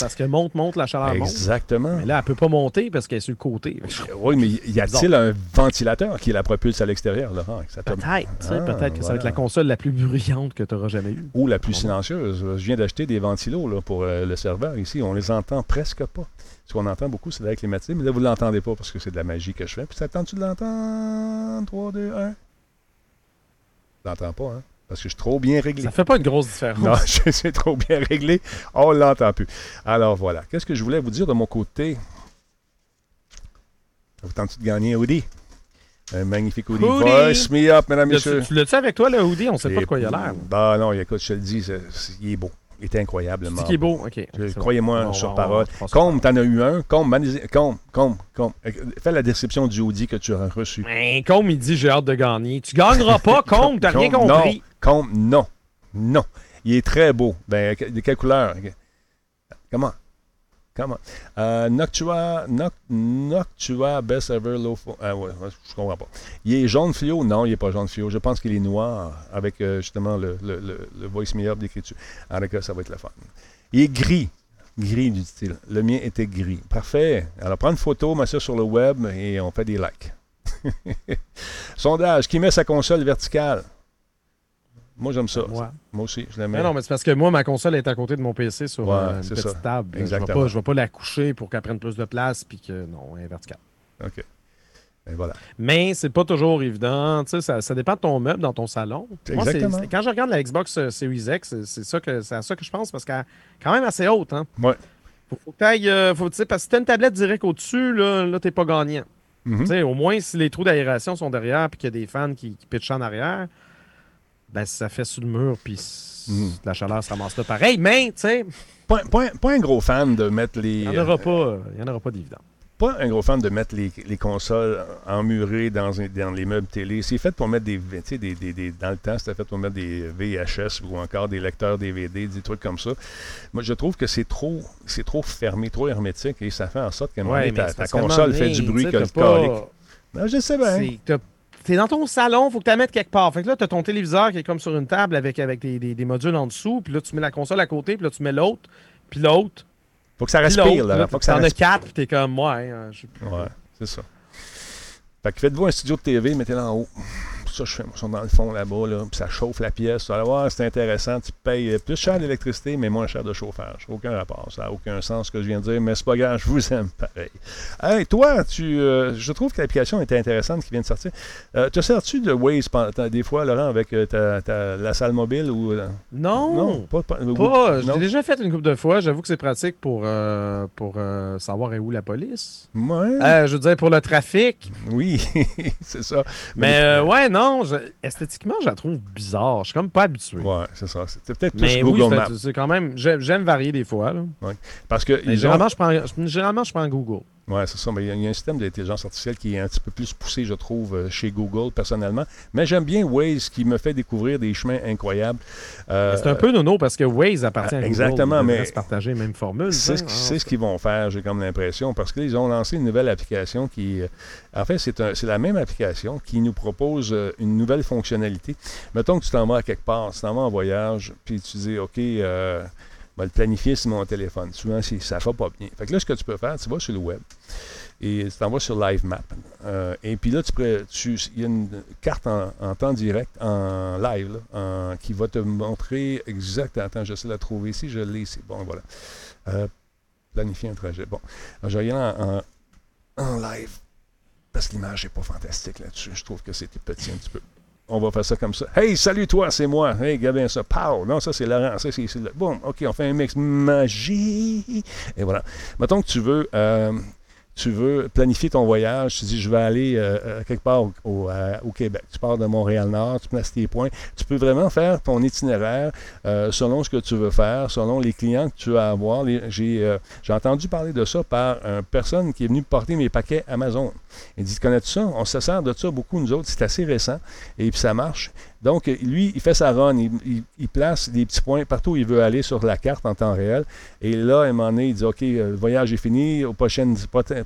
Parce que monte, monte, la chaleur monte. Exactement. Mais là, elle peut pas monter parce qu'elle est sur le côté. Oui, mais y a-t-il un ventilateur qui la propulse à l'extérieur, Laurent? Peut-être, Ah, peut-être que ça va être la console la plus bruyante que tu auras jamais eue. Ou la plus silencieuse. Je viens d'acheter des ventilos là, pour euh, le serveur ici. On les entend presque pas. Ce qu'on entend beaucoup, c'est la climatisée, mais là, vous ne l'entendez pas parce que c'est de la magie que je fais. Puis ça tente-tu de l'entendre? 3, 2, 1. Tu l'entends pas, hein? Parce que je suis trop bien réglé. Ça fait pas une grosse différence. Non, <laughs> je suis trop bien réglé. On l'entend plus. Alors voilà. Qu'est-ce que je voulais vous dire de mon côté? Vous tente de gagner un hoodie? Un magnifique hoodie. Voice me up, mesdames, L'as-tu- messieurs. Tu l'as-tu avec toi, le hoodie? On sait pas Et- de quoi il a l'air. Bah non, écoute, je te le dis, c'est- c'est- il est beau. Il est incroyablement dis qu'il est beau? OK. C'est. Croyez-moi sur parole. Combe, t'en as eu un? Combe, Combe, Combe, Combe. Euh, Fais la description du hoodie que tu as reçu. Ben, Combe, il dit j'ai hâte de gagner. Tu gagneras pas, Combe, t'as <laughs> rien compris. Combe, non. Non. Il est très beau. Ben, de quelle couleur? Comment? Comment? Euh, Noctua, Noc- Noctua Best Ever Low Ah ouais, je comprends pas. Il est jaune fluo? Non, il n'est pas jaune fluo. Je pense qu'il est noir avec euh, justement le, voice me up d'écriture. En cas, ça va être le fun. Il est gris. Gris du style. Le mien était gris. Parfait. Alors, prends une photo, mets ça sur le web et on fait des likes. <laughs> Sondage. Qui met sa console verticale? Moi, j'aime ça. Moi. Moi aussi, je la mets. Mais non, mais c'est parce que moi, ma console est à côté de mon PC sur Ouais, euh, une petite ça. table. Je vais Exactement. je vais pas la coucher pour qu'elle prenne plus de place puis que non, elle est verticale. OK. Et voilà. Mais c'est pas toujours évident. Ça, ça dépend de ton meuble dans ton salon. Moi, quand je regarde la Xbox euh, Series X, c'est- ça que c'est à ça que je pense parce qu'elle est quand même assez haute. Hein? Ouais. Faut, faut que euh, faut, parce que si t'as une tablette direct au-dessus, là, là t'es pas gagnant. Mhm. Sais, Au moins, si les trous d'aération sont derrière puis qu'il y a des fans qui, qui pitchent en arrière, ben ça fait sur le mur puis Mhm. la chaleur se ramasse là pareil. Mais, tu sais, Pas, pas un- pas un gros fan de mettre les. il n'y en aura pas, y en aura pas d'évident. pas un gros fan de mettre les, les consoles emmurées dans, dans les meubles télé. C'est fait pour mettre des, des, des- des- Dans le temps, c'était fait pour mettre des VHS ou encore des lecteurs DVD, des trucs comme ça. Moi, je trouve que c'est trop, c'est trop fermé, trop hermétique et ça fait en sorte moment Ouais, ta, ta console fait du bruit que le pas-. Ben, je sais bien. T'es dans ton salon, faut que tu la mettes quelque part. Fait que là, tu as ton téléviseur qui est comme sur une table avec, avec des, des- des modules en dessous. Puis là, tu mets la console à côté. Puis là, tu mets l'autre. Puis l'autre. Faut que ça respire, là. Là, Faut que ça T'en as quatre. Puis t'es comme, ouais. hein, Ouais, c'est ça. Fait que faites-vous un studio de TV, mettez-le en haut. Ça, je fais, ils sont dans le fond là-bas, là, puis ça chauffe la pièce. Tu vas voir, c'est intéressant. Tu payes plus cher d'électricité, mais moins cher de chauffage. Aucun rapport. Ça n'a aucun sens ce que je viens de dire, mais c'est pas grave, je vous aime pareil. Hey, toi, tu, euh, je trouve que l'application était intéressante qui vient de sortir. Euh, te sers-tu de Waze des fois, Laurent, avec euh, ta, ta- la salle mobile ou. euh, Non. non, pas. pas, déjà fait une couple de fois. J'avoue que c'est pratique pour, euh, pour savoir est où la police. Ouais, je veux dire, pour le trafic. oui, <laughs> c'est ça. Mais ouais, non. Je- esthétiquement, je la trouve bizarre. Je suis comme pas habitué. Ouais, c'est ça. C'est peut-être plus Mais Google oui, Maps. c'est- quand même. J'aime varier des fois. là. Parce que ont- généralement, je prends, généralement, je prends Google. Oui, c'est ça. Mais il y, a- il y a un système d'intelligence artificielle qui est un petit peu plus poussé, je trouve, euh, chez Google, personnellement. Mais j'aime bien Waze qui me fait découvrir des chemins incroyables. Euh, C'est un peu nono parce que Waze appartient à Google. exactement, Ils devraient mais partager la même formule. C'est ce, hein. ce qu'ils vont faire, j'ai comme l'impression, parce qu'ils ont lancé une nouvelle application qui, euh, en fait, c'est la même application qui nous propose euh, une nouvelle fonctionnalité. Mettons que tu t'en vas à quelque part, tu t'en vas en voyage, puis tu dis, OK, vais le planifier sur mon téléphone. Souvent, ça ne va pas bien. Fait que là, ce que tu peux faire, tu vas sur le web et tu t'en vas sur Live Map. Euh, et puis là, tu il y a une carte en, temps direct, en live, qui va te montrer exact. Attends, j'essaie de la trouver ici. Je l'ai ici. Bon, voilà. Euh, planifier un trajet. Bon, alors, je en, en- en live. Parce que l'image n'est pas fantastique là-dessus. Je trouve que c'était petit un petit peu. On va faire ça comme ça. Hey, salut toi, c'est moi. Hey, regarde ça. Pow! Non, ça c'est Laurent. Ça c'est. le- Boum, OK, on fait un mix magie. Et voilà. Mettons que tu veux. euh, tu veux planifier ton voyage, tu dis je vais aller euh, euh, quelque part euh, au Québec. Tu pars de Montréal-Nord, tu places tes points. Tu peux vraiment faire ton itinéraire selon ce que tu veux faire, selon les clients que tu vas avoir. J'ai entendu parler de ça par une personne qui est venue porter mes paquets Amazon. Il dit Connais-tu ça? On se sert de ça beaucoup, nous autres. C'est assez récent et puis ça marche. Donc, euh, lui, il fait sa run. Il, il- il place des petits points partout où il veut aller sur la carte en temps réel. Et là, à un moment donné, il dit OK, euh, le voyage est fini. Au prochain,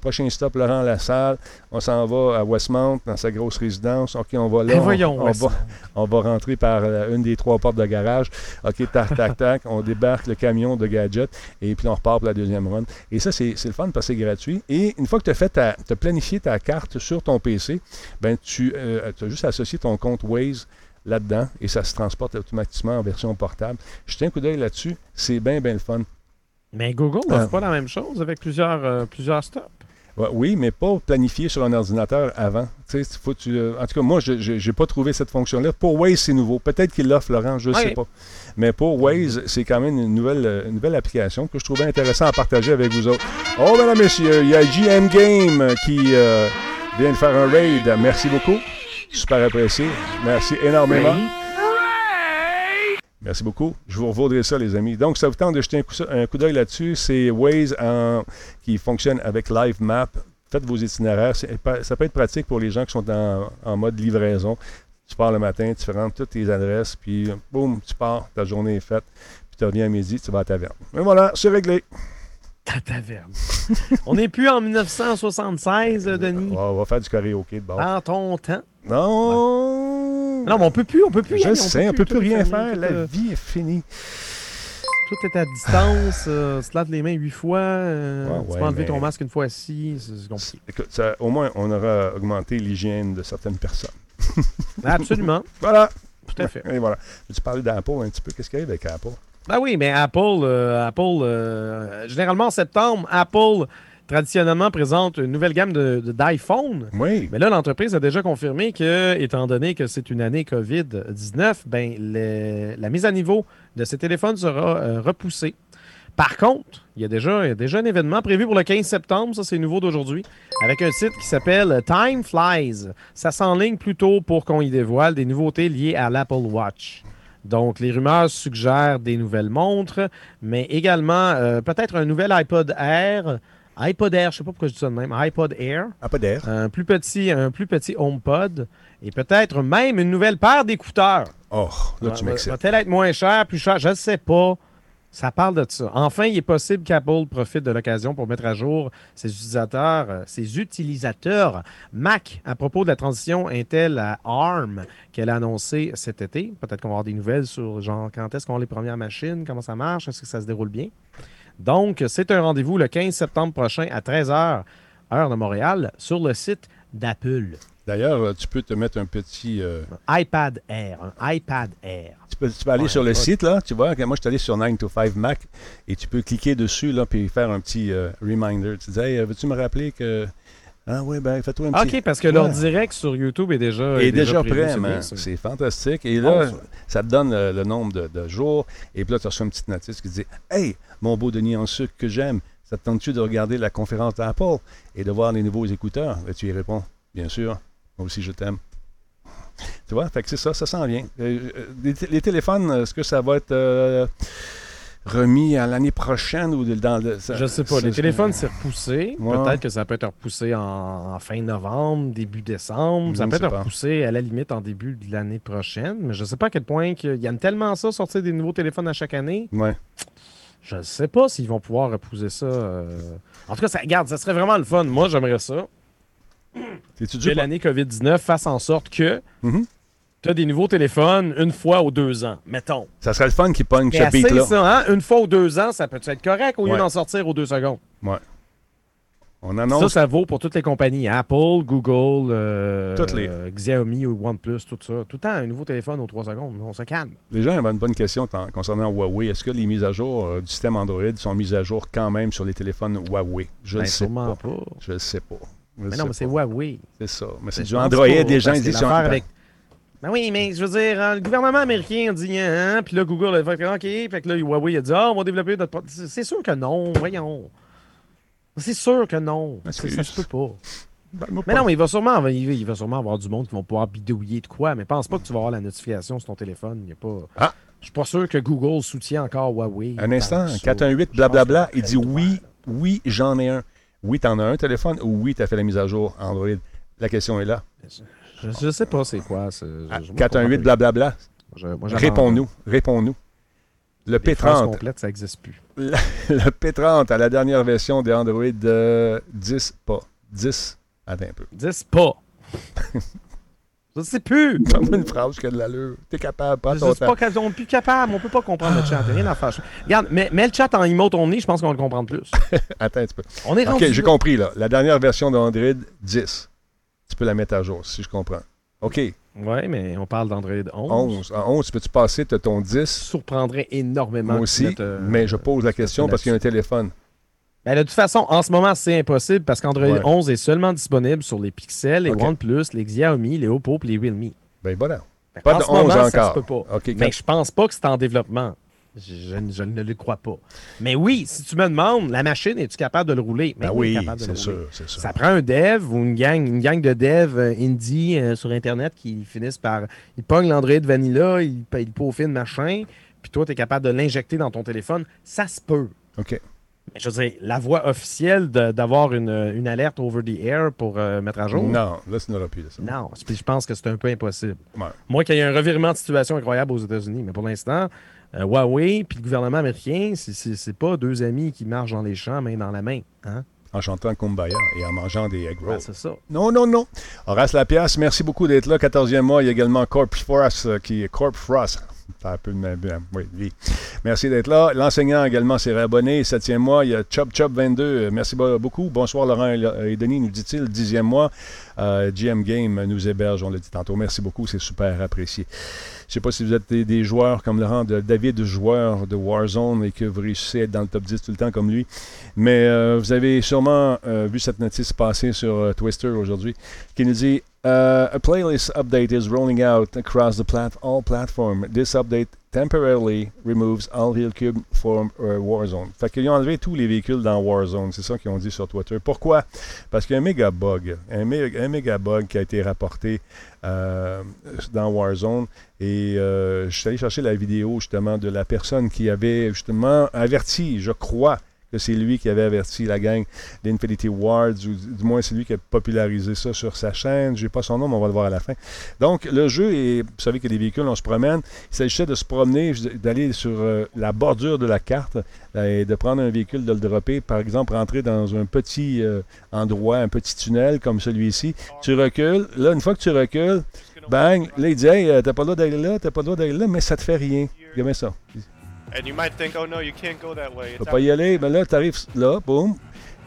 prochain stop, Laurent Lassalle. On s'en va à Westmount, dans sa grosse résidence. OK, on va là. Ben on- voyons, on, ouais, va, on va rentrer par euh, une des trois portes de garage. OK, tac, tac, <laughs> tac. On débarque le camion de gadgets et puis on repart pour la deuxième run. Et ça, c'est c'est le fun parce que c'est gratuit. Et une fois que tu as fait ta, t'as planifié ta carte sur ton PC, ben tu as juste associé ton compte Waze là-dedans et ça se transporte automatiquement en version portable. Jetez un coup d'œil là-dessus. C'est bien, bien le fun. Mais Google Ah. n'offre pas la même chose avec plusieurs, euh, plusieurs stops. Ouais, oui, mais pas planifié sur un ordinateur avant. Faut tu, euh, en tout cas, moi, je n'ai pas trouvé cette fonction-là. Pour Waze, c'est nouveau. Peut-être qu'il l'offre, Laurent, je ne sais pas. Mais pour Waze, c'est quand même une nouvelle, euh, une nouvelle application que je trouvais intéressant à partager avec vous autres. Oh, mesdames, messieurs, il y a JM Game qui euh, vient de faire un raid. Merci beaucoup. Super apprécié. Merci énormément. Merci beaucoup. Je vous revaudrai ça, les amis. Donc, ça vous tente de jeter un coup, d'œil là-dessus. C'est Waze en- qui fonctionne avec Live Map. Faites vos itinéraires. Ça peut être pratique pour les gens qui sont en, en mode livraison. Tu pars le matin, tu rentres toutes tes adresses, puis boum, tu pars, ta journée est faite, puis tu reviens à midi, tu vas à la taverne. Et voilà, c'est réglé. Ta taverne. <laughs> On n'est plus en 1976, euh, Denis. On va faire du karaoké de bord. Dans ton temps. Non! Non, mais on peut plus, on peut plus. Je aller, sais, on peut plus tout rien fermer, faire. tout, La euh, vie est finie. Tout est à distance, euh, se lave les mains huit fois, euh, Ouais, tu ouais, peux enlever mais- ton masque une fois assis, c'est compliqué. Écoute, ça- au moins, on aura augmenté l'hygiène de certaines personnes. <laughs> Absolument, Voilà! tout à fait. Et voilà. Veux-tu parler d'Apple un petit peu? Qu'est-ce qu'il y a avec Apple? Ben oui, mais Apple, euh, Apple euh, généralement en septembre, Apple traditionnellement présente une nouvelle gamme de- d'iPhone. Oui. Mais là, l'entreprise a déjà confirmé que, étant donné que c'est une année COVID-19, ben, la mise à niveau de ces téléphones sera euh, repoussée. Par contre, il y, a déjà, il y a déjà un événement prévu pour le 15 septembre, ça c'est nouveau d'aujourd'hui, avec un site qui s'appelle Time Flies. Ça s'enligne plutôt pour qu'on y dévoile des nouveautés liées à l'Apple Watch. Donc, les rumeurs suggèrent des nouvelles montres, mais également euh, peut-être un nouvel iPod Air. iPod Air, je ne sais pas pourquoi je dis ça de même. iPod Air un plus petit, un plus petit HomePod et peut-être même une nouvelle paire d'écouteurs. Oh, là, tu Va- m'excites. Va-t-elle être moins cher, plus cher? Je ne sais pas. Ça parle de ça. Enfin, il est possible qu'Apple profite de l'occasion pour mettre à jour ses utilisateurs, euh, ses utilisateurs Mac à propos de la transition Intel à ARM qu'elle a annoncée cet été. Peut-être qu'on va avoir des nouvelles sur genre quand est-ce qu'on a les premières machines, comment ça marche, est-ce que ça se déroule bien? Donc, c'est un rendez-vous le 15 septembre prochain à 13h, heure de Montréal, sur le site d'Apple. D'ailleurs, euh, tu peux te mettre un petit. euh, iPad Air, un iPad Air. tu, peux, tu peux aller Ouais, sur le ouais. site, là. Tu vois, moi, je suis allé sur 9 to 5 Mac et tu peux cliquer dessus, là, puis faire un petit euh, reminder. Tu dis, hey, euh, veux-tu me rappeler que. Ah, oui, ben, fais-toi un petit. OK, parce que leur direct sur YouTube est déjà, Et déjà, prêt, c'est fantastique. Et là, Bon, ça. te donne le nombre de, de jours. Et puis là, tu reçois une petite notice qui dit Hey, mon beau Denis en sucre que j'aime, ça te tente-tu de regarder la conférence d'Apple et de voir les nouveaux écouteurs Et tu y réponds Bien sûr, moi aussi je t'aime. Tu vois, fait que c'est ça, ça s'en vient. Euh, euh, les téléphones, est-ce que ça va être euh, remis à l'année prochaine ou dans le. ça- Je sais pas. ça- Les téléphones, c'est repoussé. Ouais. Peut-être que ça peut être repoussé en, en fin novembre, début décembre. Ça ne peut être pas. repoussé à la limite en début de l'année prochaine. Mais je sais pas à quel point qu'il y a tellement ça, sortir des nouveaux téléphones à chaque année. Ouais. Je sais pas s'ils vont pouvoir repousser ça. euh. En tout cas, ça, regarde, ça serait vraiment le fun. Moi, j'aimerais ça. Que l'année COVID-19 fasse en sorte que Mhm. Tu as des nouveaux téléphones une fois ou deux ans, mettons. Ça serait le fun qui pogne C'est ce beat-là. ça, hein? Une fois ou deux ans, ça peut être correct au lieu Ouais. d'en sortir aux deux secondes? Ouais. On Ça, annonce. ça vaut pour toutes les compagnies. Apple, Google, euh, Toutes les- euh, Xiaomi ou OnePlus, tout ça. Tout le temps, un nouveau téléphone aux trois secondes. On se calme. Les gens avaient une bonne question concernant Huawei. Est-ce que les mises à jour euh, du système Android sont mises à jour quand même sur les téléphones Huawei? Je ne Ben, sais pas. pas. Je ne sais pas. Je Mais non, mais c'est. Huawei. C'est ça. Mais c'est du Android. des gens ils disent avec- Ben oui, mais je veux dire, hein, le gouvernement américain a dit, hein, puis là, Google a fait, OK, fait que là, Huawei a dit, ah, on va développer notre. C'est sûr que non, voyons. C'est sûr que non. C'est- Ça se peut pas. Ben, Mais pas- non, mais il va sûrement, il va, il va sûrement avoir du monde qui vont pouvoir bidouiller de quoi, mais pense pas que tu vas avoir la notification sur ton téléphone. Il y a pas. Ah. Je suis pas sûr que Google soutient encore Huawei. Un instant, Tant que ça. 418 Je blablabla, il dit oui, oui, j'en ai un. Oui, t'en as un téléphone ou oui, t'as fait la mise à jour Android. La question est là. Je, je sais pas c'est quoi. Ah, je- moi, 418 je- blablabla, réponds-nous, réponds-nous. Le Les phrases P30, complètes, ça n'existe plus. <laughs> le P30 à la dernière version des Android euh, 10, pas 10, attends un peu. 10 pas. <laughs> je sais plus. Donne-moi une phrase qui a de l'allure. T'es capable, Je ton sais temps. pas qu'on est plus capable. On peut pas comprendre le chat. Rien à faire. Regarde, mets, mets le chat en emote only, je pense qu'on va le comprendre plus. <laughs> Attends un petit peu. On est OK, rendu j'ai là. compris, là. La dernière version d'Android 10, tu peux la mettre à jour, si je comprends. OK, Ouais, mais on parle d'Android 11. 11. En 11, peux-tu passer de ton 10 surprendrait énormément. Moi aussi, euh, mais je pose la question parce qu'il y a un téléphone. Ben, de toute façon, en ce moment, c'est impossible parce qu'Android Ouais. 11 est seulement disponible sur les Pixel, les. OnePlus, les Xiaomi, les Oppo et les Realme. Ben voilà. Pas en de ce moment, 11 ça encore. se peut pas. OK, Mais je pense pas que c'est en développement. Je, ne le crois pas. Mais oui, si tu me demandes, la machine, es-tu capable de le rouler? Mais Ben oui, c'est sûr, sûr. Ça prend un dev ou une gang, une gang de devs euh, indie euh, sur Internet qui finissent par. Ils pognent l'Android Vanilla, ils, ils peaufinent machin, puis toi, tu es capable de l'injecter dans ton téléphone. Ça se peut. OK. Mais je veux dire, la voie officielle d'avoir une, une alerte over the air pour euh, mettre à jour? Non, là, tu n'auras plus de ça. Non, je pense que c'est un peu impossible. Ouais. Moi, qu'il y ait un revirement de situation incroyable aux États-Unis, mais pour l'instant, euh, Huawei puis le gouvernement américain, c'est- pas deux amis qui marchent dans les champs, main dans la main. Hein? En chantant Kumbaya et en mangeant des egg rolls. Ouais, c'est ça. Non, non, non. Horace Lapiace, merci beaucoup d'être là. 14e mois. Il y a également Corp Frost euh, qui est Corp Frost. Un peu de même- euh, Oui, lui. Merci d'être là. L'enseignant également s'est réabonné. 7e mois. Il y a Chop Chop 22. Euh, Merci beaucoup. Bonsoir Laurent et et Denis, nous dit-il. 10e mois. Euh, GM Game nous héberge, on l'a dit tantôt. Merci beaucoup. C'est super apprécié. Je ne sais pas si vous êtes des, joueurs comme Laurent, de David, joueur de Warzone et que vous réussissez à être dans le top 10 tout le temps comme lui. Mais euh, vous avez sûrement euh, vu cette notice passer sur euh, Twister aujourd'hui qui nous dit uh, A playlist update is rolling out across the plat all platforms. This update temporarily removes all vehicles from uh, Warzone. Fait qu'ils ont enlevé tous les véhicules dans Warzone. C'est ça qu'ils ont dit sur Twitter. Pourquoi? Parce qu'il y a un méga bug. Un méga bug qui a été rapporté euh, dans Warzone. Et euh, je suis allé chercher la vidéo justement de la personne qui avait justement averti, je crois, c'est lui qui avait averti la gang d'Infinity Wards, ou du moins c'est lui qui a popularisé ça sur sa chaîne. Je n'ai pas son nom, on va le voir à la fin. Donc, le jeu vous savez que les véhicules, on se promène. Il s'agissait de se promener, d'aller sur euh, la bordure de la carte euh, et de prendre un véhicule, de le dropper. Par exemple, rentrer dans un petit euh, endroit, un petit tunnel comme celui-ci. Tu recules. Là, une fois que tu recules, bang, là, il dit Hey, t'as pas le droit d'aller là, t'as pas le droit d'aller là, mais ça te fait rien. Regardez ça. And you might think, oh no, you can't go that way. Tu It's peux pas y aller, mais là, tu arrives là, boum.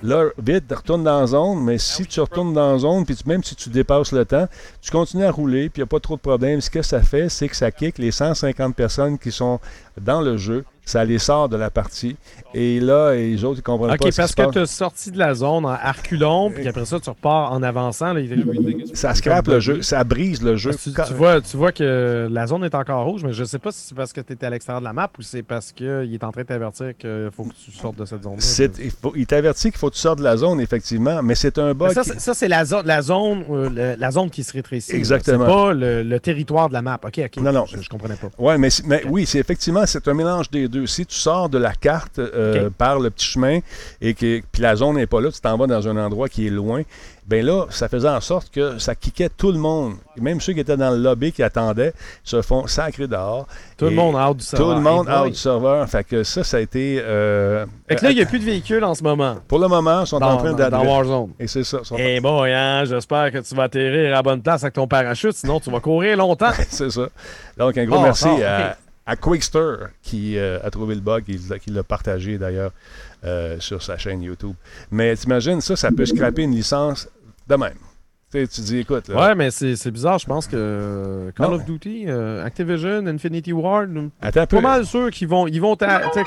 Là, vite, tu retournes dans la zone, mais si tu retournes dans la zone, puis tu- même si tu dépasses le temps, tu continues à rouler, puis il n'y a pas trop de problème. Ce que ça fait, c'est que ça kick les 150 personnes qui sont dans le jeu, ça les sort de la partie. Et là, les autres, ils comprennent OK, pas qui parce que tu as sorti de la zone en arculon, puis après ça, tu repars en avançant. là, Ça scrape le jeu, ça brise le jeu. Tu, tu vois, tu vois que la zone est encore rouge, mais je sais pas si c'est parce que tu étais à l'extérieur de la map ou c'est parce qu'il est en train de t'avertir qu'il faut que tu sortes de cette zone-là. Il, t'avertit qu'il faut que tu sortes de la zone, effectivement, mais c'est un Mais bug. ça, qui- c'est- ça, c'est la, zone, la, zone, euh, la zone qui se rétrécit. Exactement. C'est pas le, le territoire de la map. OK, OK. Non, non. Je, je comprenais pas. Ouais, mais, mais oui, c'est effectivement, c'est un mélange des deux. Si tu sors de la carte euh, par le petit chemin et que puis la zone n'est pas là, tu t'en vas dans un endroit qui est loin, ben là, ça faisait en sorte que ça kickait tout le monde. Même ceux qui étaient dans le lobby qui attendaient se font sacrer dehors. Tout le monde out du serveur. Tout le monde Hey out du serveur. Fait que ça, ça a été. euh, Fait que là, il n'y a plus de véhicules en ce moment. pour le moment, ils sont en train dans, dans. Warzone. Et c'est ça. Eh boy, hein, j'espère que tu vas atterrir à la bonne place avec ton parachute, sinon tu vas courir longtemps. <laughs> c'est ça. Donc, un gros Oh, merci oh, à. À Quickster qui euh, a trouvé le bug qui l'a partagé d'ailleurs euh, sur sa chaîne YouTube. Mais t'imagines, ça, ça peut scraper une licence de même. Tu sais, tu dis, écoute, là, Ouais, mais c'est bizarre, je pense que Call Non. of Duty, euh, Activision, Infinity Ward, attends peu. pas mal sûr qu'ils vont, ils vont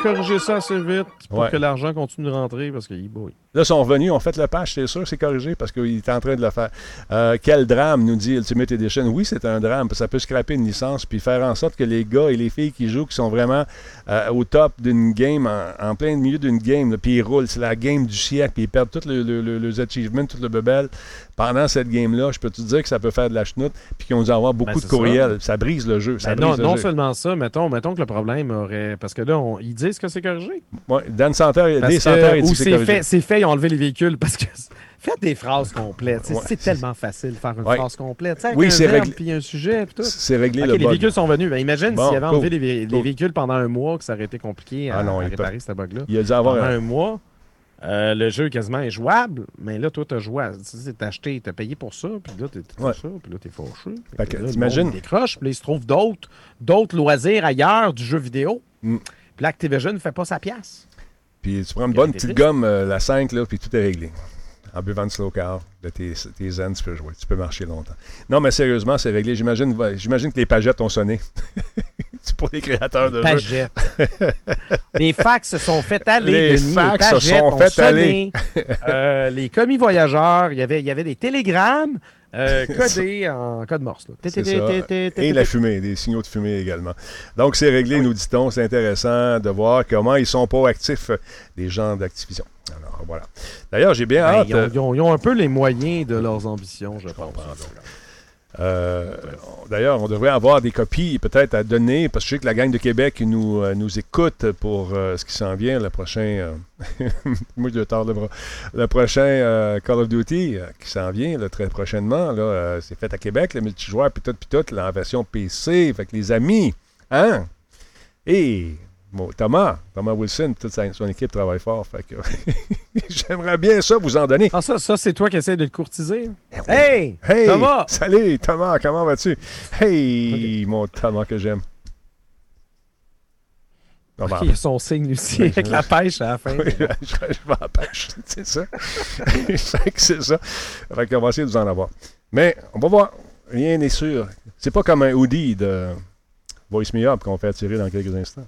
corriger ça assez vite pour Ouais. que l'argent continue de rentrer parce que, eh boy. Là, ils sont revenus, ont fait le patch, c'est sûr, c'est corrigé parce qu'il est en train de le faire. Euh, quel drame, nous dit Ultimate Edition. Oui, c'est un drame, parce que ça peut scraper une licence puis faire en sorte que les gars et les filles qui jouent, qui sont vraiment euh, au top d'une game, en, en plein milieu d'une game, là, puis ils roulent, c'est la game du siècle, puis ils perdent tous le, le- le- les achievements, tout le bebel. Pendant cette game-là, je peux te dire que ça peut faire de la chenoute, puis qu'ils ont dû avoir beaucoup Ben, de courriels. Ça. brise le jeu. Ça Ben non, brise non jeu. seulement ça, mettons, mettons que le problème aurait. Parce que là, on- ils disent que c'est corrigé. Ouais, Dan Parce des il dit que fait, c'est fait, ils ont enlevé les véhicules parce que. Faites des phrases complètes. C'est- Ouais, c'est c'est- tellement facile de faire une Ouais. phrase complète. Avec Oui, c'est réglé- Puis un sujet, puis tout. C'est réglé le les bug. véhicules sont venus. Ben, imagine Bon, s'il avait cool. enlevé les, vé- les Cool. véhicules pendant un mois, que ça aurait été compliqué à, Ah non, à peut- réparer ce bug-là. Il a dû avoir Pendant un- un mois, euh, le jeu quasiment est jouable, mais là, toi, t'as joué, tu sais, t'as acheté, t'as payé pour ça, puis là, t'es Ouais. ça, puis là, t'es le t'imagines- décroche, puis là, il se trouve d'autres, d'autres loisirs ailleurs du jeu vidéo. Mm. Puis là, Activision ne fait pas sa pièce. Puis tu prends une bonne petite gomme, euh, la 5, là, puis tout est réglé. En buvant du slow car, de tes, tes zen, tu peux jouer. Tu peux marcher longtemps. Non, mais sérieusement, c'est réglé. J'imagine, que les pagettes ont sonné. <laughs> c'est pour les créateurs de jeux. Pagettes. <laughs> les fax se sont fait aller. Les Denis, fax se pagettes sont ont fait sonné. Euh, les commis voyageurs, il y avait, il y avait des télégrammes euh, <laughs> codés en code morse. là. C'est ça. Et la fumée, des signaux de fumée également. Donc, c'est réglé, nous dit-on. C'est intéressant de voir comment ils sont pas actifs, euh, les gens d'Activision. Alors, voilà. D'ailleurs, j'ai bien Ben, hâte. ils, ont, euh, ils ont- ils ont un peu les moyens de leurs ambitions, je pense. Euh, D'ailleurs, on devrait avoir des copies peut-être à donner, parce que je sais que la gang de Québec nous, euh, nous écoute pour euh, ce qui s'en vient, le prochain. <laughs> le prochain Call of Duty qui s'en vient très prochainement. C'est fait à Québec, le multijoueur, puis tout, puis tout, en version PC. Que les amis, hein? Bon, Thomas, Thomas Wilson, toute sa- son équipe travaille fort. Fait que <laughs> j'aimerais bien ça vous en donner. Ah, ça, ça c'est toi qui essaies de le courtiser? Hey! Hey! Thomas! Salut, Thomas, comment vas-tu? Hey, mon Thomas que j'aime. Il y a son signe <laughs> aussi, avec la pêche à la fin. oui, je, je vais à la pêche, <laughs> c'est ça. je sais que c'est ça. Fait qu'on va essayer de vous en avoir. Mais on va voir. Rien n'est sûr. C'est pas comme un hoodie de Voice Me Up qu'on fait attirer dans quelques instants.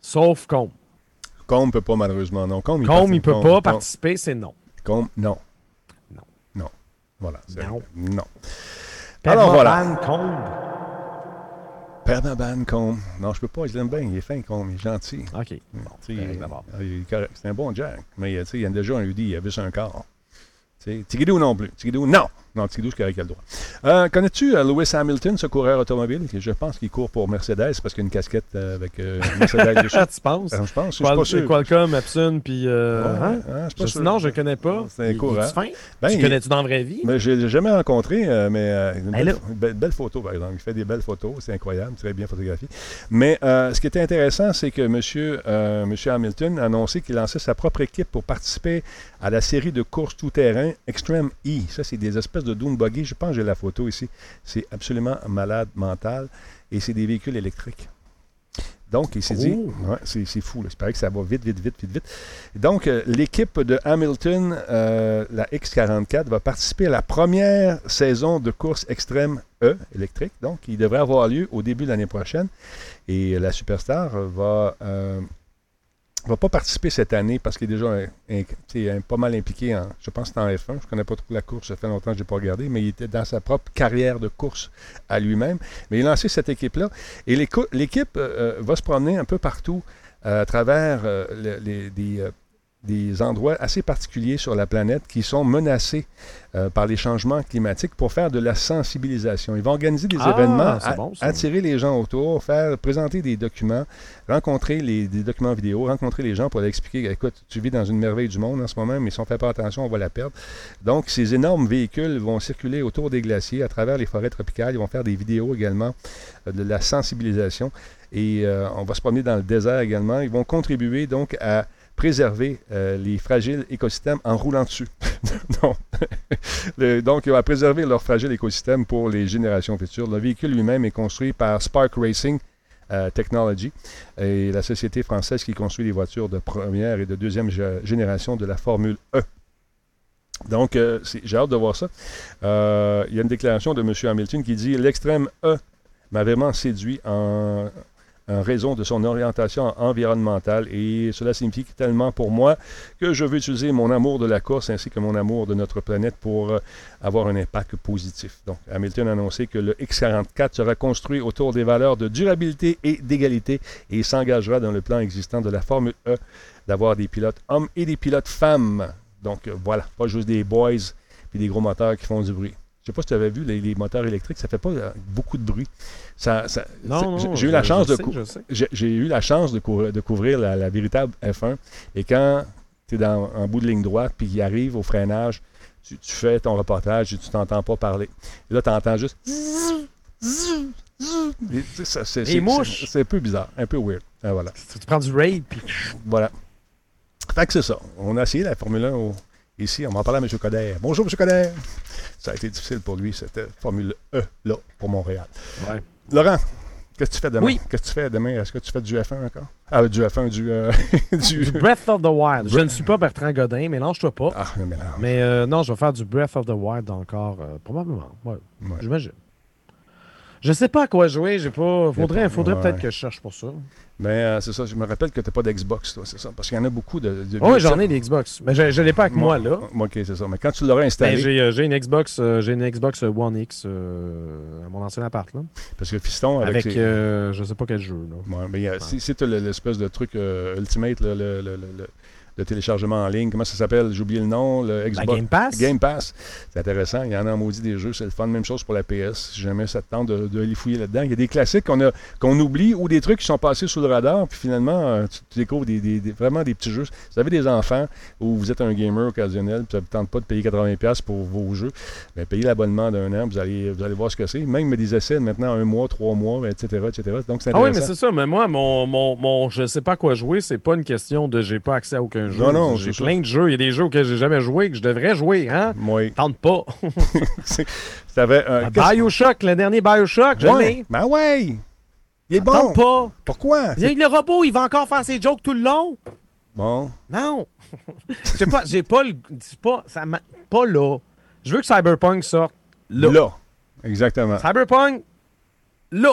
Sauf Combe. Combe peut pas, malheureusement. Non, Combe, il Combe, il peut Combe- pas Combe- participer, c'est non. Combe, non. Non. Non. Voilà. Non. Non. Alors, voilà. Combe. Permaban, Combe. Non, je peux pas. Je l'aime bien. Il est fin, Combe. Il est gentil. OK. Bon, sais, correct il- d'abord. il est correct. C'est un bon Jack. Mais tu sais, il y a déjà un UD, il a vu sur un corps. Tigidou non plus. Tigidou, non. Non, Tigidou, c'est correct, il a le droit. Euh, Connais-tu euh, Lewis Hamilton, ce coureur automobile? Je pense qu'il court pour Mercedes parce qu'il a une casquette euh, avec euh, <laughs> Mercedes dessus. Ah, tu penses? Je pense, je suis pas sûr. Qualcomm, Epson, puis... Euh, Ouais, hein? hein, je Je- sûr. non, je ne connais pas. C'est un coureur. fin? Ben, tu il- connais-tu dans la vraie vie? Mais je l'ai jamais rencontré, mais une, Ben belle, belle- belle photo, par exemple. Il fait des belles photos, c'est incroyable, très bien photographié. Mais ce qui était intéressant, c'est que M. Monsieur, monsieur Hamilton a annoncé qu'il lançait sa propre équipe pour participer à la série de courses tout-terrain Extreme E. Ça, c'est des espèces de dune buggy. Je pense que j'ai la photo ici. C'est absolument malade mental. Et c'est des véhicules électriques. Donc, il s'est dit, Oh. ouais, c'est fou, c'est pareil que ça va vite, vite, vite, vite, vite. Donc, euh, l'équipe de Hamilton, euh, la X44, va participer à la première saison de course extrême E, électrique. Donc, il devrait avoir lieu au début de l'année prochaine. Et la Superstar va, euh, va pas participer cette année parce qu'il est déjà sais, un- pas mal impliqué en, je pense en F1. Je connais pas trop la course, ça fait longtemps que je n'ai pas regardé, mais il était dans sa propre carrière de course à lui-même. Mais il a lancé cette équipe-là. Et l'équipe euh, euh, va se promener un peu partout euh, à travers euh, le- les, des, endroits assez particuliers sur la planète qui sont menacés euh, par les changements climatiques pour faire de la sensibilisation. Ils vont organiser des Ah, événements, bon, attirer les gens autour, faire présenter des documents, rencontrer les, des documents vidéo, rencontrer les gens pour leur expliquer, écoute, tu vis dans une merveille du monde en ce moment, mais si on ne fait pas attention, on va la perdre. Donc, ces énormes véhicules vont circuler autour des glaciers, à travers les forêts tropicales. Ils vont faire des vidéos également euh, de la sensibilisation. Et euh, on va se promener dans le désert également. Ils vont contribuer donc à préserver euh, les fragiles écosystèmes en roulant dessus. <laughs> Donc, <laughs> il va préserver leur fragile écosystème pour les générations futures. Le véhicule lui-même est construit par Spark Racing euh, Technology et la société française qui construit les voitures de première et de deuxième gé- génération de la Formule E. Donc, euh, j'ai hâte de voir ça. Il y a une déclaration de M. Hamilton qui dit L'extrême E m'a vraiment séduit en, en raison de son orientation environnementale et cela signifie tellement pour moi que je veux utiliser mon amour de la course ainsi que mon amour de notre planète pour euh, avoir un impact positif. Donc, Hamilton a annoncé que le X44 sera construit autour des valeurs de durabilité et d'égalité et s'engagera dans le plan existant de la Formule E d'avoir des pilotes hommes et des pilotes femmes. Donc, euh, voilà, pas juste des boys puis des gros moteurs qui font du bruit. Je sais pas si tu avais vu les, les moteurs électriques, ça fait pas euh, beaucoup de bruit. Ça, j'ai eu la chance de j'ai eu la chance de, couvrir, de couvrir la, la véritable F1. Et quand tu es en bout de ligne droite, puis il arrive au freinage, tu, tu fais ton reportage et tu t'entends pas parler. Et là, tu entends juste. C'est- un peu bizarre, un peu weird. Ah, voilà. Tu prends du raid, puis Voilà. Fait que c'est ça. On a essayé la Formule 1 au- ici. On va en parler à M. Coder. Bonjour, M. Coder. Ça a été difficile pour lui, cette Formule E, là, pour Montréal. Ouais. Laurent, qu'est-ce que tu fais demain? Oui. Qu'est-ce que tu fais demain? Est-ce que tu fais du F1 encore? Ah, du F1, du... euh, <laughs> du... Breath of the Wild. Je ne suis pas Bertrand Godin, mélange-toi pas. Ah, non. Mais euh, non, je vais faire du Breath of the Wild encore, euh, probablement. Ouais, Ouais. J'imagine. Je sais pas à quoi jouer. J'ai pas. Faudrait, faudrait ouais. peut-être que je cherche pour ça. Mais euh, c'est ça, je me rappelle que tu n'as pas d'Xbox, toi, c'est ça? Parce qu'il y en a beaucoup de... de Oui, j'en ai des Xbox. Mais je, je l'ai pas avec moi, là. Moi, OK, c'est ça. Mais quand tu l'auras Ben, installé, j'ai euh, j'ai une Xbox, euh, j'ai une Xbox One X euh, à mon ancien appart là, parce que Fiston, avec, avec, euh, je sais pas quel jeu là. Ouais, mais si, si tu as le- l'espèce de truc Ultimate, là, le, le- le- le- le téléchargement en ligne, comment ça s'appelle? J'ai oublié le nom. Le La Xbox. Game Pass? Game Pass. C'est intéressant. Il y en a en maudit des jeux. C'est le fun. Même chose pour la PS. Si jamais ça te tente de, de les fouiller là-dedans. Il y a des classiques qu'on a qu'on oublie ou des trucs qui sont passés sous le radar. Puis finalement, euh, tu, tu découvres des, des- des- vraiment des petits jeux. Si vous avez des enfants ou vous êtes un gamer occasionnel, puis ça ne vous tente pas de payer 80$ pour vos jeux, bien, payez l'abonnement d'un an. Vous allez, vous allez voir ce que c'est. Même des essais maintenant un mois, trois mois, etc. etc. Donc c'est Ah oui, intéressant. mais c'est ça. Mais moi, mon, mon, mon je sais pas à quoi jouer, c'est pas une question de j'ai pas accès à aucun Non, non, J'ai ça. plein de jeux. Il y a des jeux auxquels j'ai jamais joué que je devrais jouer, hein? Oui. Tente pas. <laughs> T'avais un- Ah, Bioshock, le dernier Bioshock, je Ouais. Ben ouais! Il est bon! Tente pas. Pourquoi? Le robot, il va encore faire ses jokes tout le long. Bon. Non. <laughs> Je sais pas, j'ai pas le. Pas, ça m'a- pas là. Je veux que Cyberpunk sorte là. Là. Exactement. Cyberpunk, là.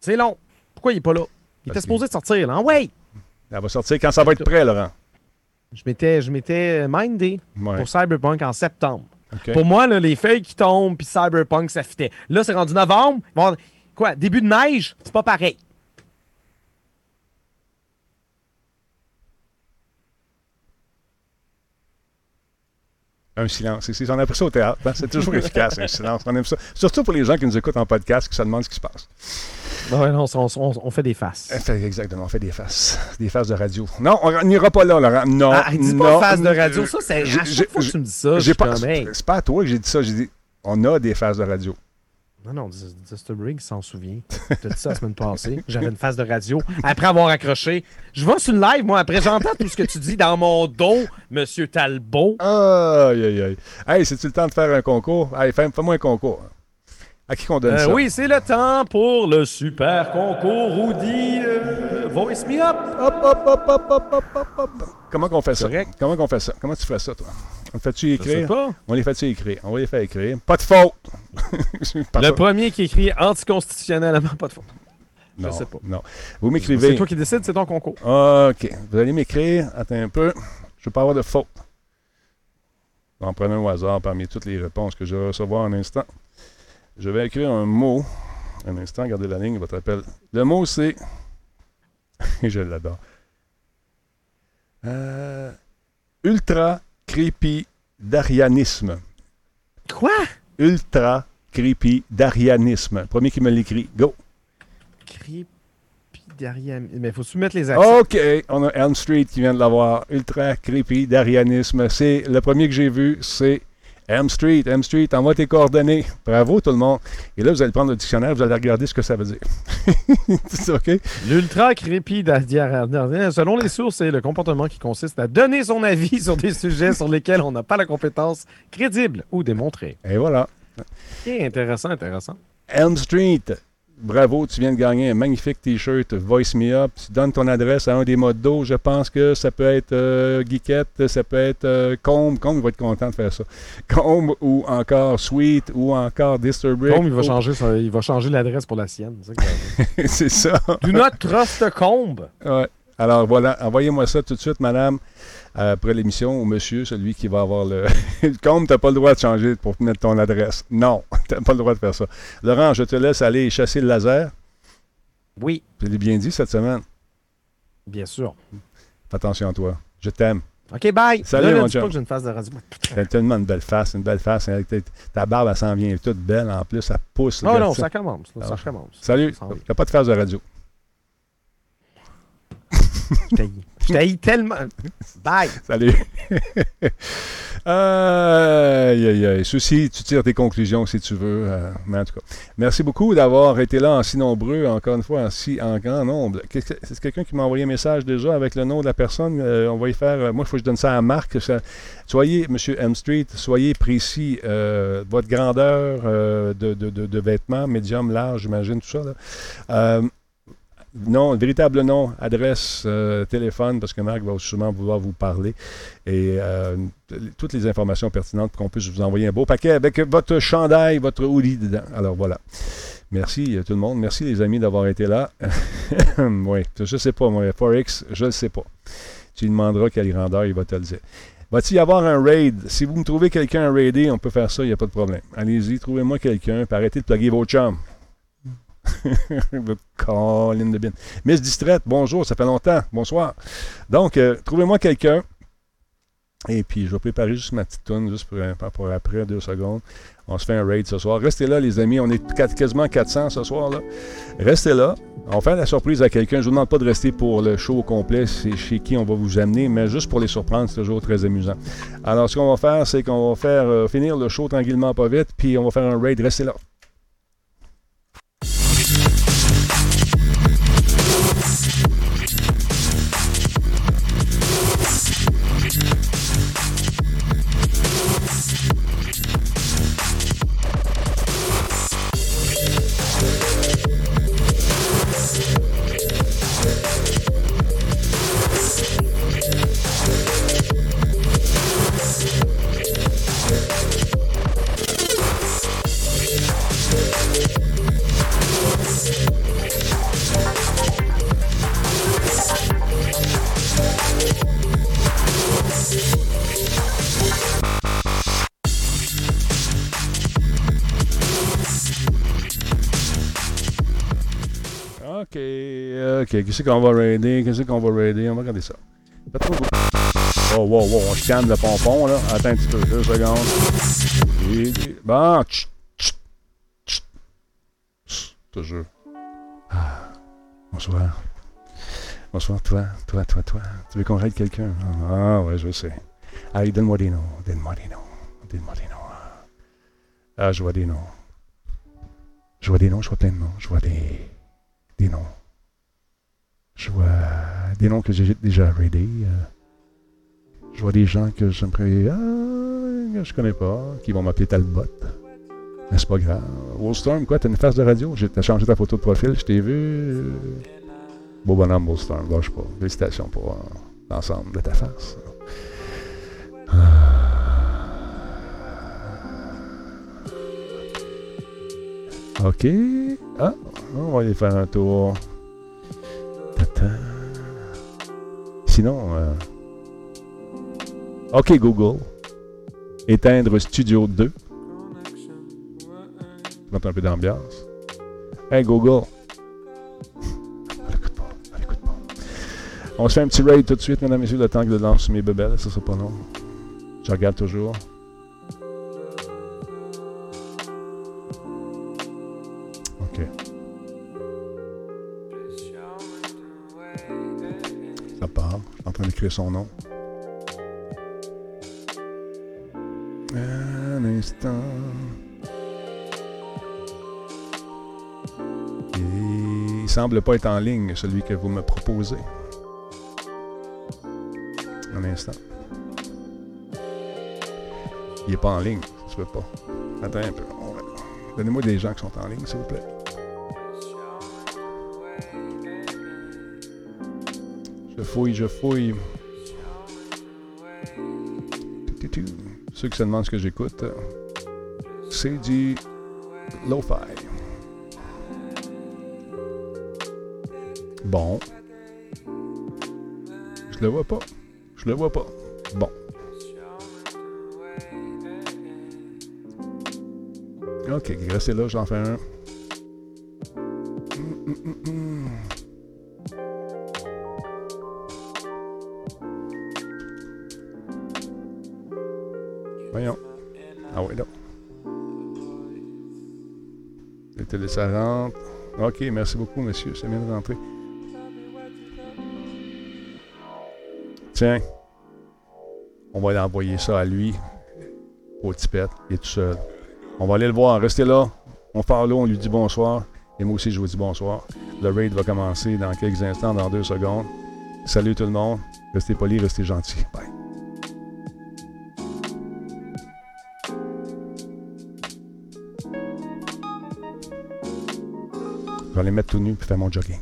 C'est long. Pourquoi il est pas là? Il Parce était supposé de sortir, là. Ouais. Elle va sortir quand ça va être prêt, Laurent. Je m'étais, je m'étais mindé Ouais. pour Cyberpunk en septembre. Pour moi, là, les feuilles qui tombent puis Cyberpunk, ça fitait. Là, c'est rendu novembre. Bon, quoi, début de neige, c'est pas pareil. Un silence. On a pris ça au théâtre. hein. C'est toujours efficace, un silence. On aime ça. Surtout pour les gens qui nous écoutent en podcast qui se demandent ce qui se passe. Ouais, non, on, on- on fait des faces. Exactement. On fait des faces. Des faces de radio. Non, on n'ira pas là, Laurent. Non. Ah, dis non. pas face de radio. Ça, c'est. À chaque fois que tu me dis ça, je pas. C'est pas à toi que j'ai dit ça. J'ai dit, on a des faces de radio. Non, non, Just Briggs s'en souvient. T'as dit ça la semaine passée. J'avais une face de radio. Après avoir accroché, je vais sur une live, moi. Après, j'entends tout ce que tu dis dans mon dos, Monsieur Talbot. Aïe, aïe, aïe. Hey, c'est-tu le temps de faire un concours? Fais- fais-moi un concours. À qui qu'on donne Euh, ça? oui, c'est le temps pour le super concours Rudy euh, Voice Me Up. Hop, hop, hop, hop, hop, hop, hop, hop. Comment qu'on fait ça? Correct. Comment qu'on fait ça? Comment tu ferais ça, toi? On le fait-tu Je sais écrire? pas. On les fait-tu écrire? On va les faire écrire. Pas de faute! <laughs> Le ça. premier qui écrit anticonstitutionnellement, pas de faute. non, sais pas. Non. Vous C'est m'écrivez. toi qui décides, c'est ton concours. OK. Vous allez m'écrire. Attends un peu. Je ne veux pas avoir de faute. En prenant au hasard parmi toutes les réponses que je vais recevoir un instant. Je vais écrire un mot. Un instant, gardez la ligne, votre appel. Le mot, c'est. <laughs> je l'adore. Euh, ultra creepy d'arianisme. Quoi? Ultra creepy d'arianisme. Premier qui me l'écrit. Go. Creepy derrière. Mais faut soumettre les accents. OK. On a Elm Street qui vient de l'avoir. Ultra creepy d'arianisme. C'est le premier que j'ai vu. C'est M Street, M Street, envoie tes coordonnées. Bravo tout le monde. Et là, vous allez prendre le dictionnaire, vous allez regarder ce que ça veut dire. <laughs> c'est OK? L'ultra d'arianisme. Selon les sources, c'est le comportement qui consiste à donner son avis sur des <laughs> sujets sur lesquels on n'a pas la compétence crédible ou démontrée. Et voilà. Ok, intéressant, intéressant. Elm Street, bravo, tu viens de gagner un magnifique T-shirt Voice Me Up. Tu donnes ton adresse à un des modes d'eau. Je pense que ça peut être euh, Geekette, ça peut être euh, Combe. Combe va être content de faire ça. Combe ou encore Sweet ou encore Disturbrick. Combe, il va changer, il va changer l'adresse pour la sienne. <laughs> c'est ça. Do not trust Combe. Ouais. Alors voilà, envoyez-moi ça tout de suite, madame, après l'émission, ou monsieur, celui qui va avoir le. <laughs> Comme tu n'as pas le droit de changer pour mettre ton adresse. Non, <laughs> tu n'as pas le droit de faire ça. Laurent, je te laisse aller chasser le laser. Oui, Je l'ai bien dit cette semaine. bien sûr. Fais attention à toi. Je t'aime. OK, bye. Salut, là, là, mon chum. pas que j'ai une face de radio. T'as tellement une belle face, une belle face. Ta- barbe, elle s'en vient toute belle en plus. Ça pousse. Non, non, ça. ça commence. là, ça Ah. commence. Salut. T'as pas de face de radio. <laughs> Je t'haïs. Tellement. Bye. Salut. <laughs> aïe, aïe, aïe. Ceci, tu tires tes conclusions si tu veux. euh, mais en tout cas, merci beaucoup d'avoir été là en si nombreux, encore une fois, en si en grand nombre. C'est quelqu'un qui m'a envoyé un message déjà avec le nom de la personne? Euh, on va y faire. euh, moi, il faut que je donne ça à Marc. Ça- soyez, M. M Street, soyez précis. euh, votre grandeur euh, de, de- de- de vêtements, médium, large, j'imagine, tout ça. là. Non, véritable nom, adresse, euh, téléphone, parce que Marc va sûrement vouloir vous parler. Et euh, toutes les informations pertinentes pour qu'on puisse vous envoyer un beau paquet avec votre chandail, votre hoodie dedans. Alors voilà. Merci euh, tout le monde. Merci les amis d'avoir été là. <laughs> oui, je sais pas, moi, Forex, je ne sais pas. Tu lui demanderas quelle grandeur, il va te le dire. Va-t-il y avoir un raid? Si vous me trouvez quelqu'un à raider, on peut faire ça, il n'y a pas de problème. Allez-y, trouvez-moi quelqu'un, arrêtez de plugger vos chums. <laughs> De. Miss Distraite, bonjour, ça fait longtemps. Bonsoir. Donc, euh, trouvez-moi quelqu'un. Et puis, je vais préparer juste ma petite toune, juste pour, pour après, deux secondes. On se fait un raid ce soir. Restez là, les amis. On est quasiment 400 ce soir. là. Restez là. On fait la surprise à quelqu'un. Je ne vous demande pas de rester pour le show au complet. C'est chez qui on va vous amener, mais juste pour les surprendre, c'est toujours très amusant. Alors, ce qu'on va faire, c'est qu'on va faire euh, finir le show tranquillement, pas vite, puis on va faire un raid. Restez là. Qu'est-ce qu'on va raider? Qu'est-ce qu'on va raider? On va regarder ça. Oh, wow, wow, on scanne le pompon, là. Attends un petit peu, deux secondes. Bon, tch, tch. Tch, Toujours. Ah, bonsoir. Bonsoir, toi, toi, toi, toi. Tu veux qu'on raide quelqu'un? Ah, ouais, je sais. Allez, donne-moi des noms. Donne-moi des noms. Donne-moi des noms. Ah, je vois des noms. Je vois des noms, je vois plein de noms. Je vois des des noms. Je vois des noms que j'ai déjà raidés. euh. je vois des gens que j'aimerais. Ah, je connais pas, qui vont m'appeler Talbot. Mais c'est pas grave. Wallstorm, quoi, t'as une face de radio? T'as changé ta photo de profil, je t'ai vu. Beau bonhomme, Wallstorm, lâche pas. Félicitations pour euh, l'ensemble de ta face. Ah. Ok. Ah, on va aller faire un tour. Sinon, euh, OK Google, éteindre Studio 2. Mettre un peu d'ambiance. Hey Google. <laughs> On on pas. On se fait un petit raid tout de suite, mesdames et messieurs, le temps que je lance mes bebelles. Ça sera pas long. Je regarde toujours. Train d'écrire son nom. Un instant. Il semble pas être en ligne, celui que vous me proposez. Un instant. Il n'est pas en ligne, ça se peut pas. Attends un peu. Donnez-moi des gens qui sont en ligne, s'il vous plaît. Fouille, je fouille. Ceux qui se demandent ce que j'écoute, c'est du lo-fi. Bon. Je le vois pas. Je le vois pas. Bon. Ok, restez là, j'en fais un. Ça rentre. Ok, merci beaucoup, monsieur. C'est bien de rentrer. Tiens. On va l'envoyer ça à lui. Au tipette. Il est tout seul. On va aller le voir. Restez là. On parle là, on lui dit bonsoir. Et moi aussi, je vous dis bonsoir. Le raid va commencer dans quelques instants, dans deux secondes. Salut tout le monde. Restez polis, restez gentils. Bye. Je vais aller mettre tout nu et faire mon jogging.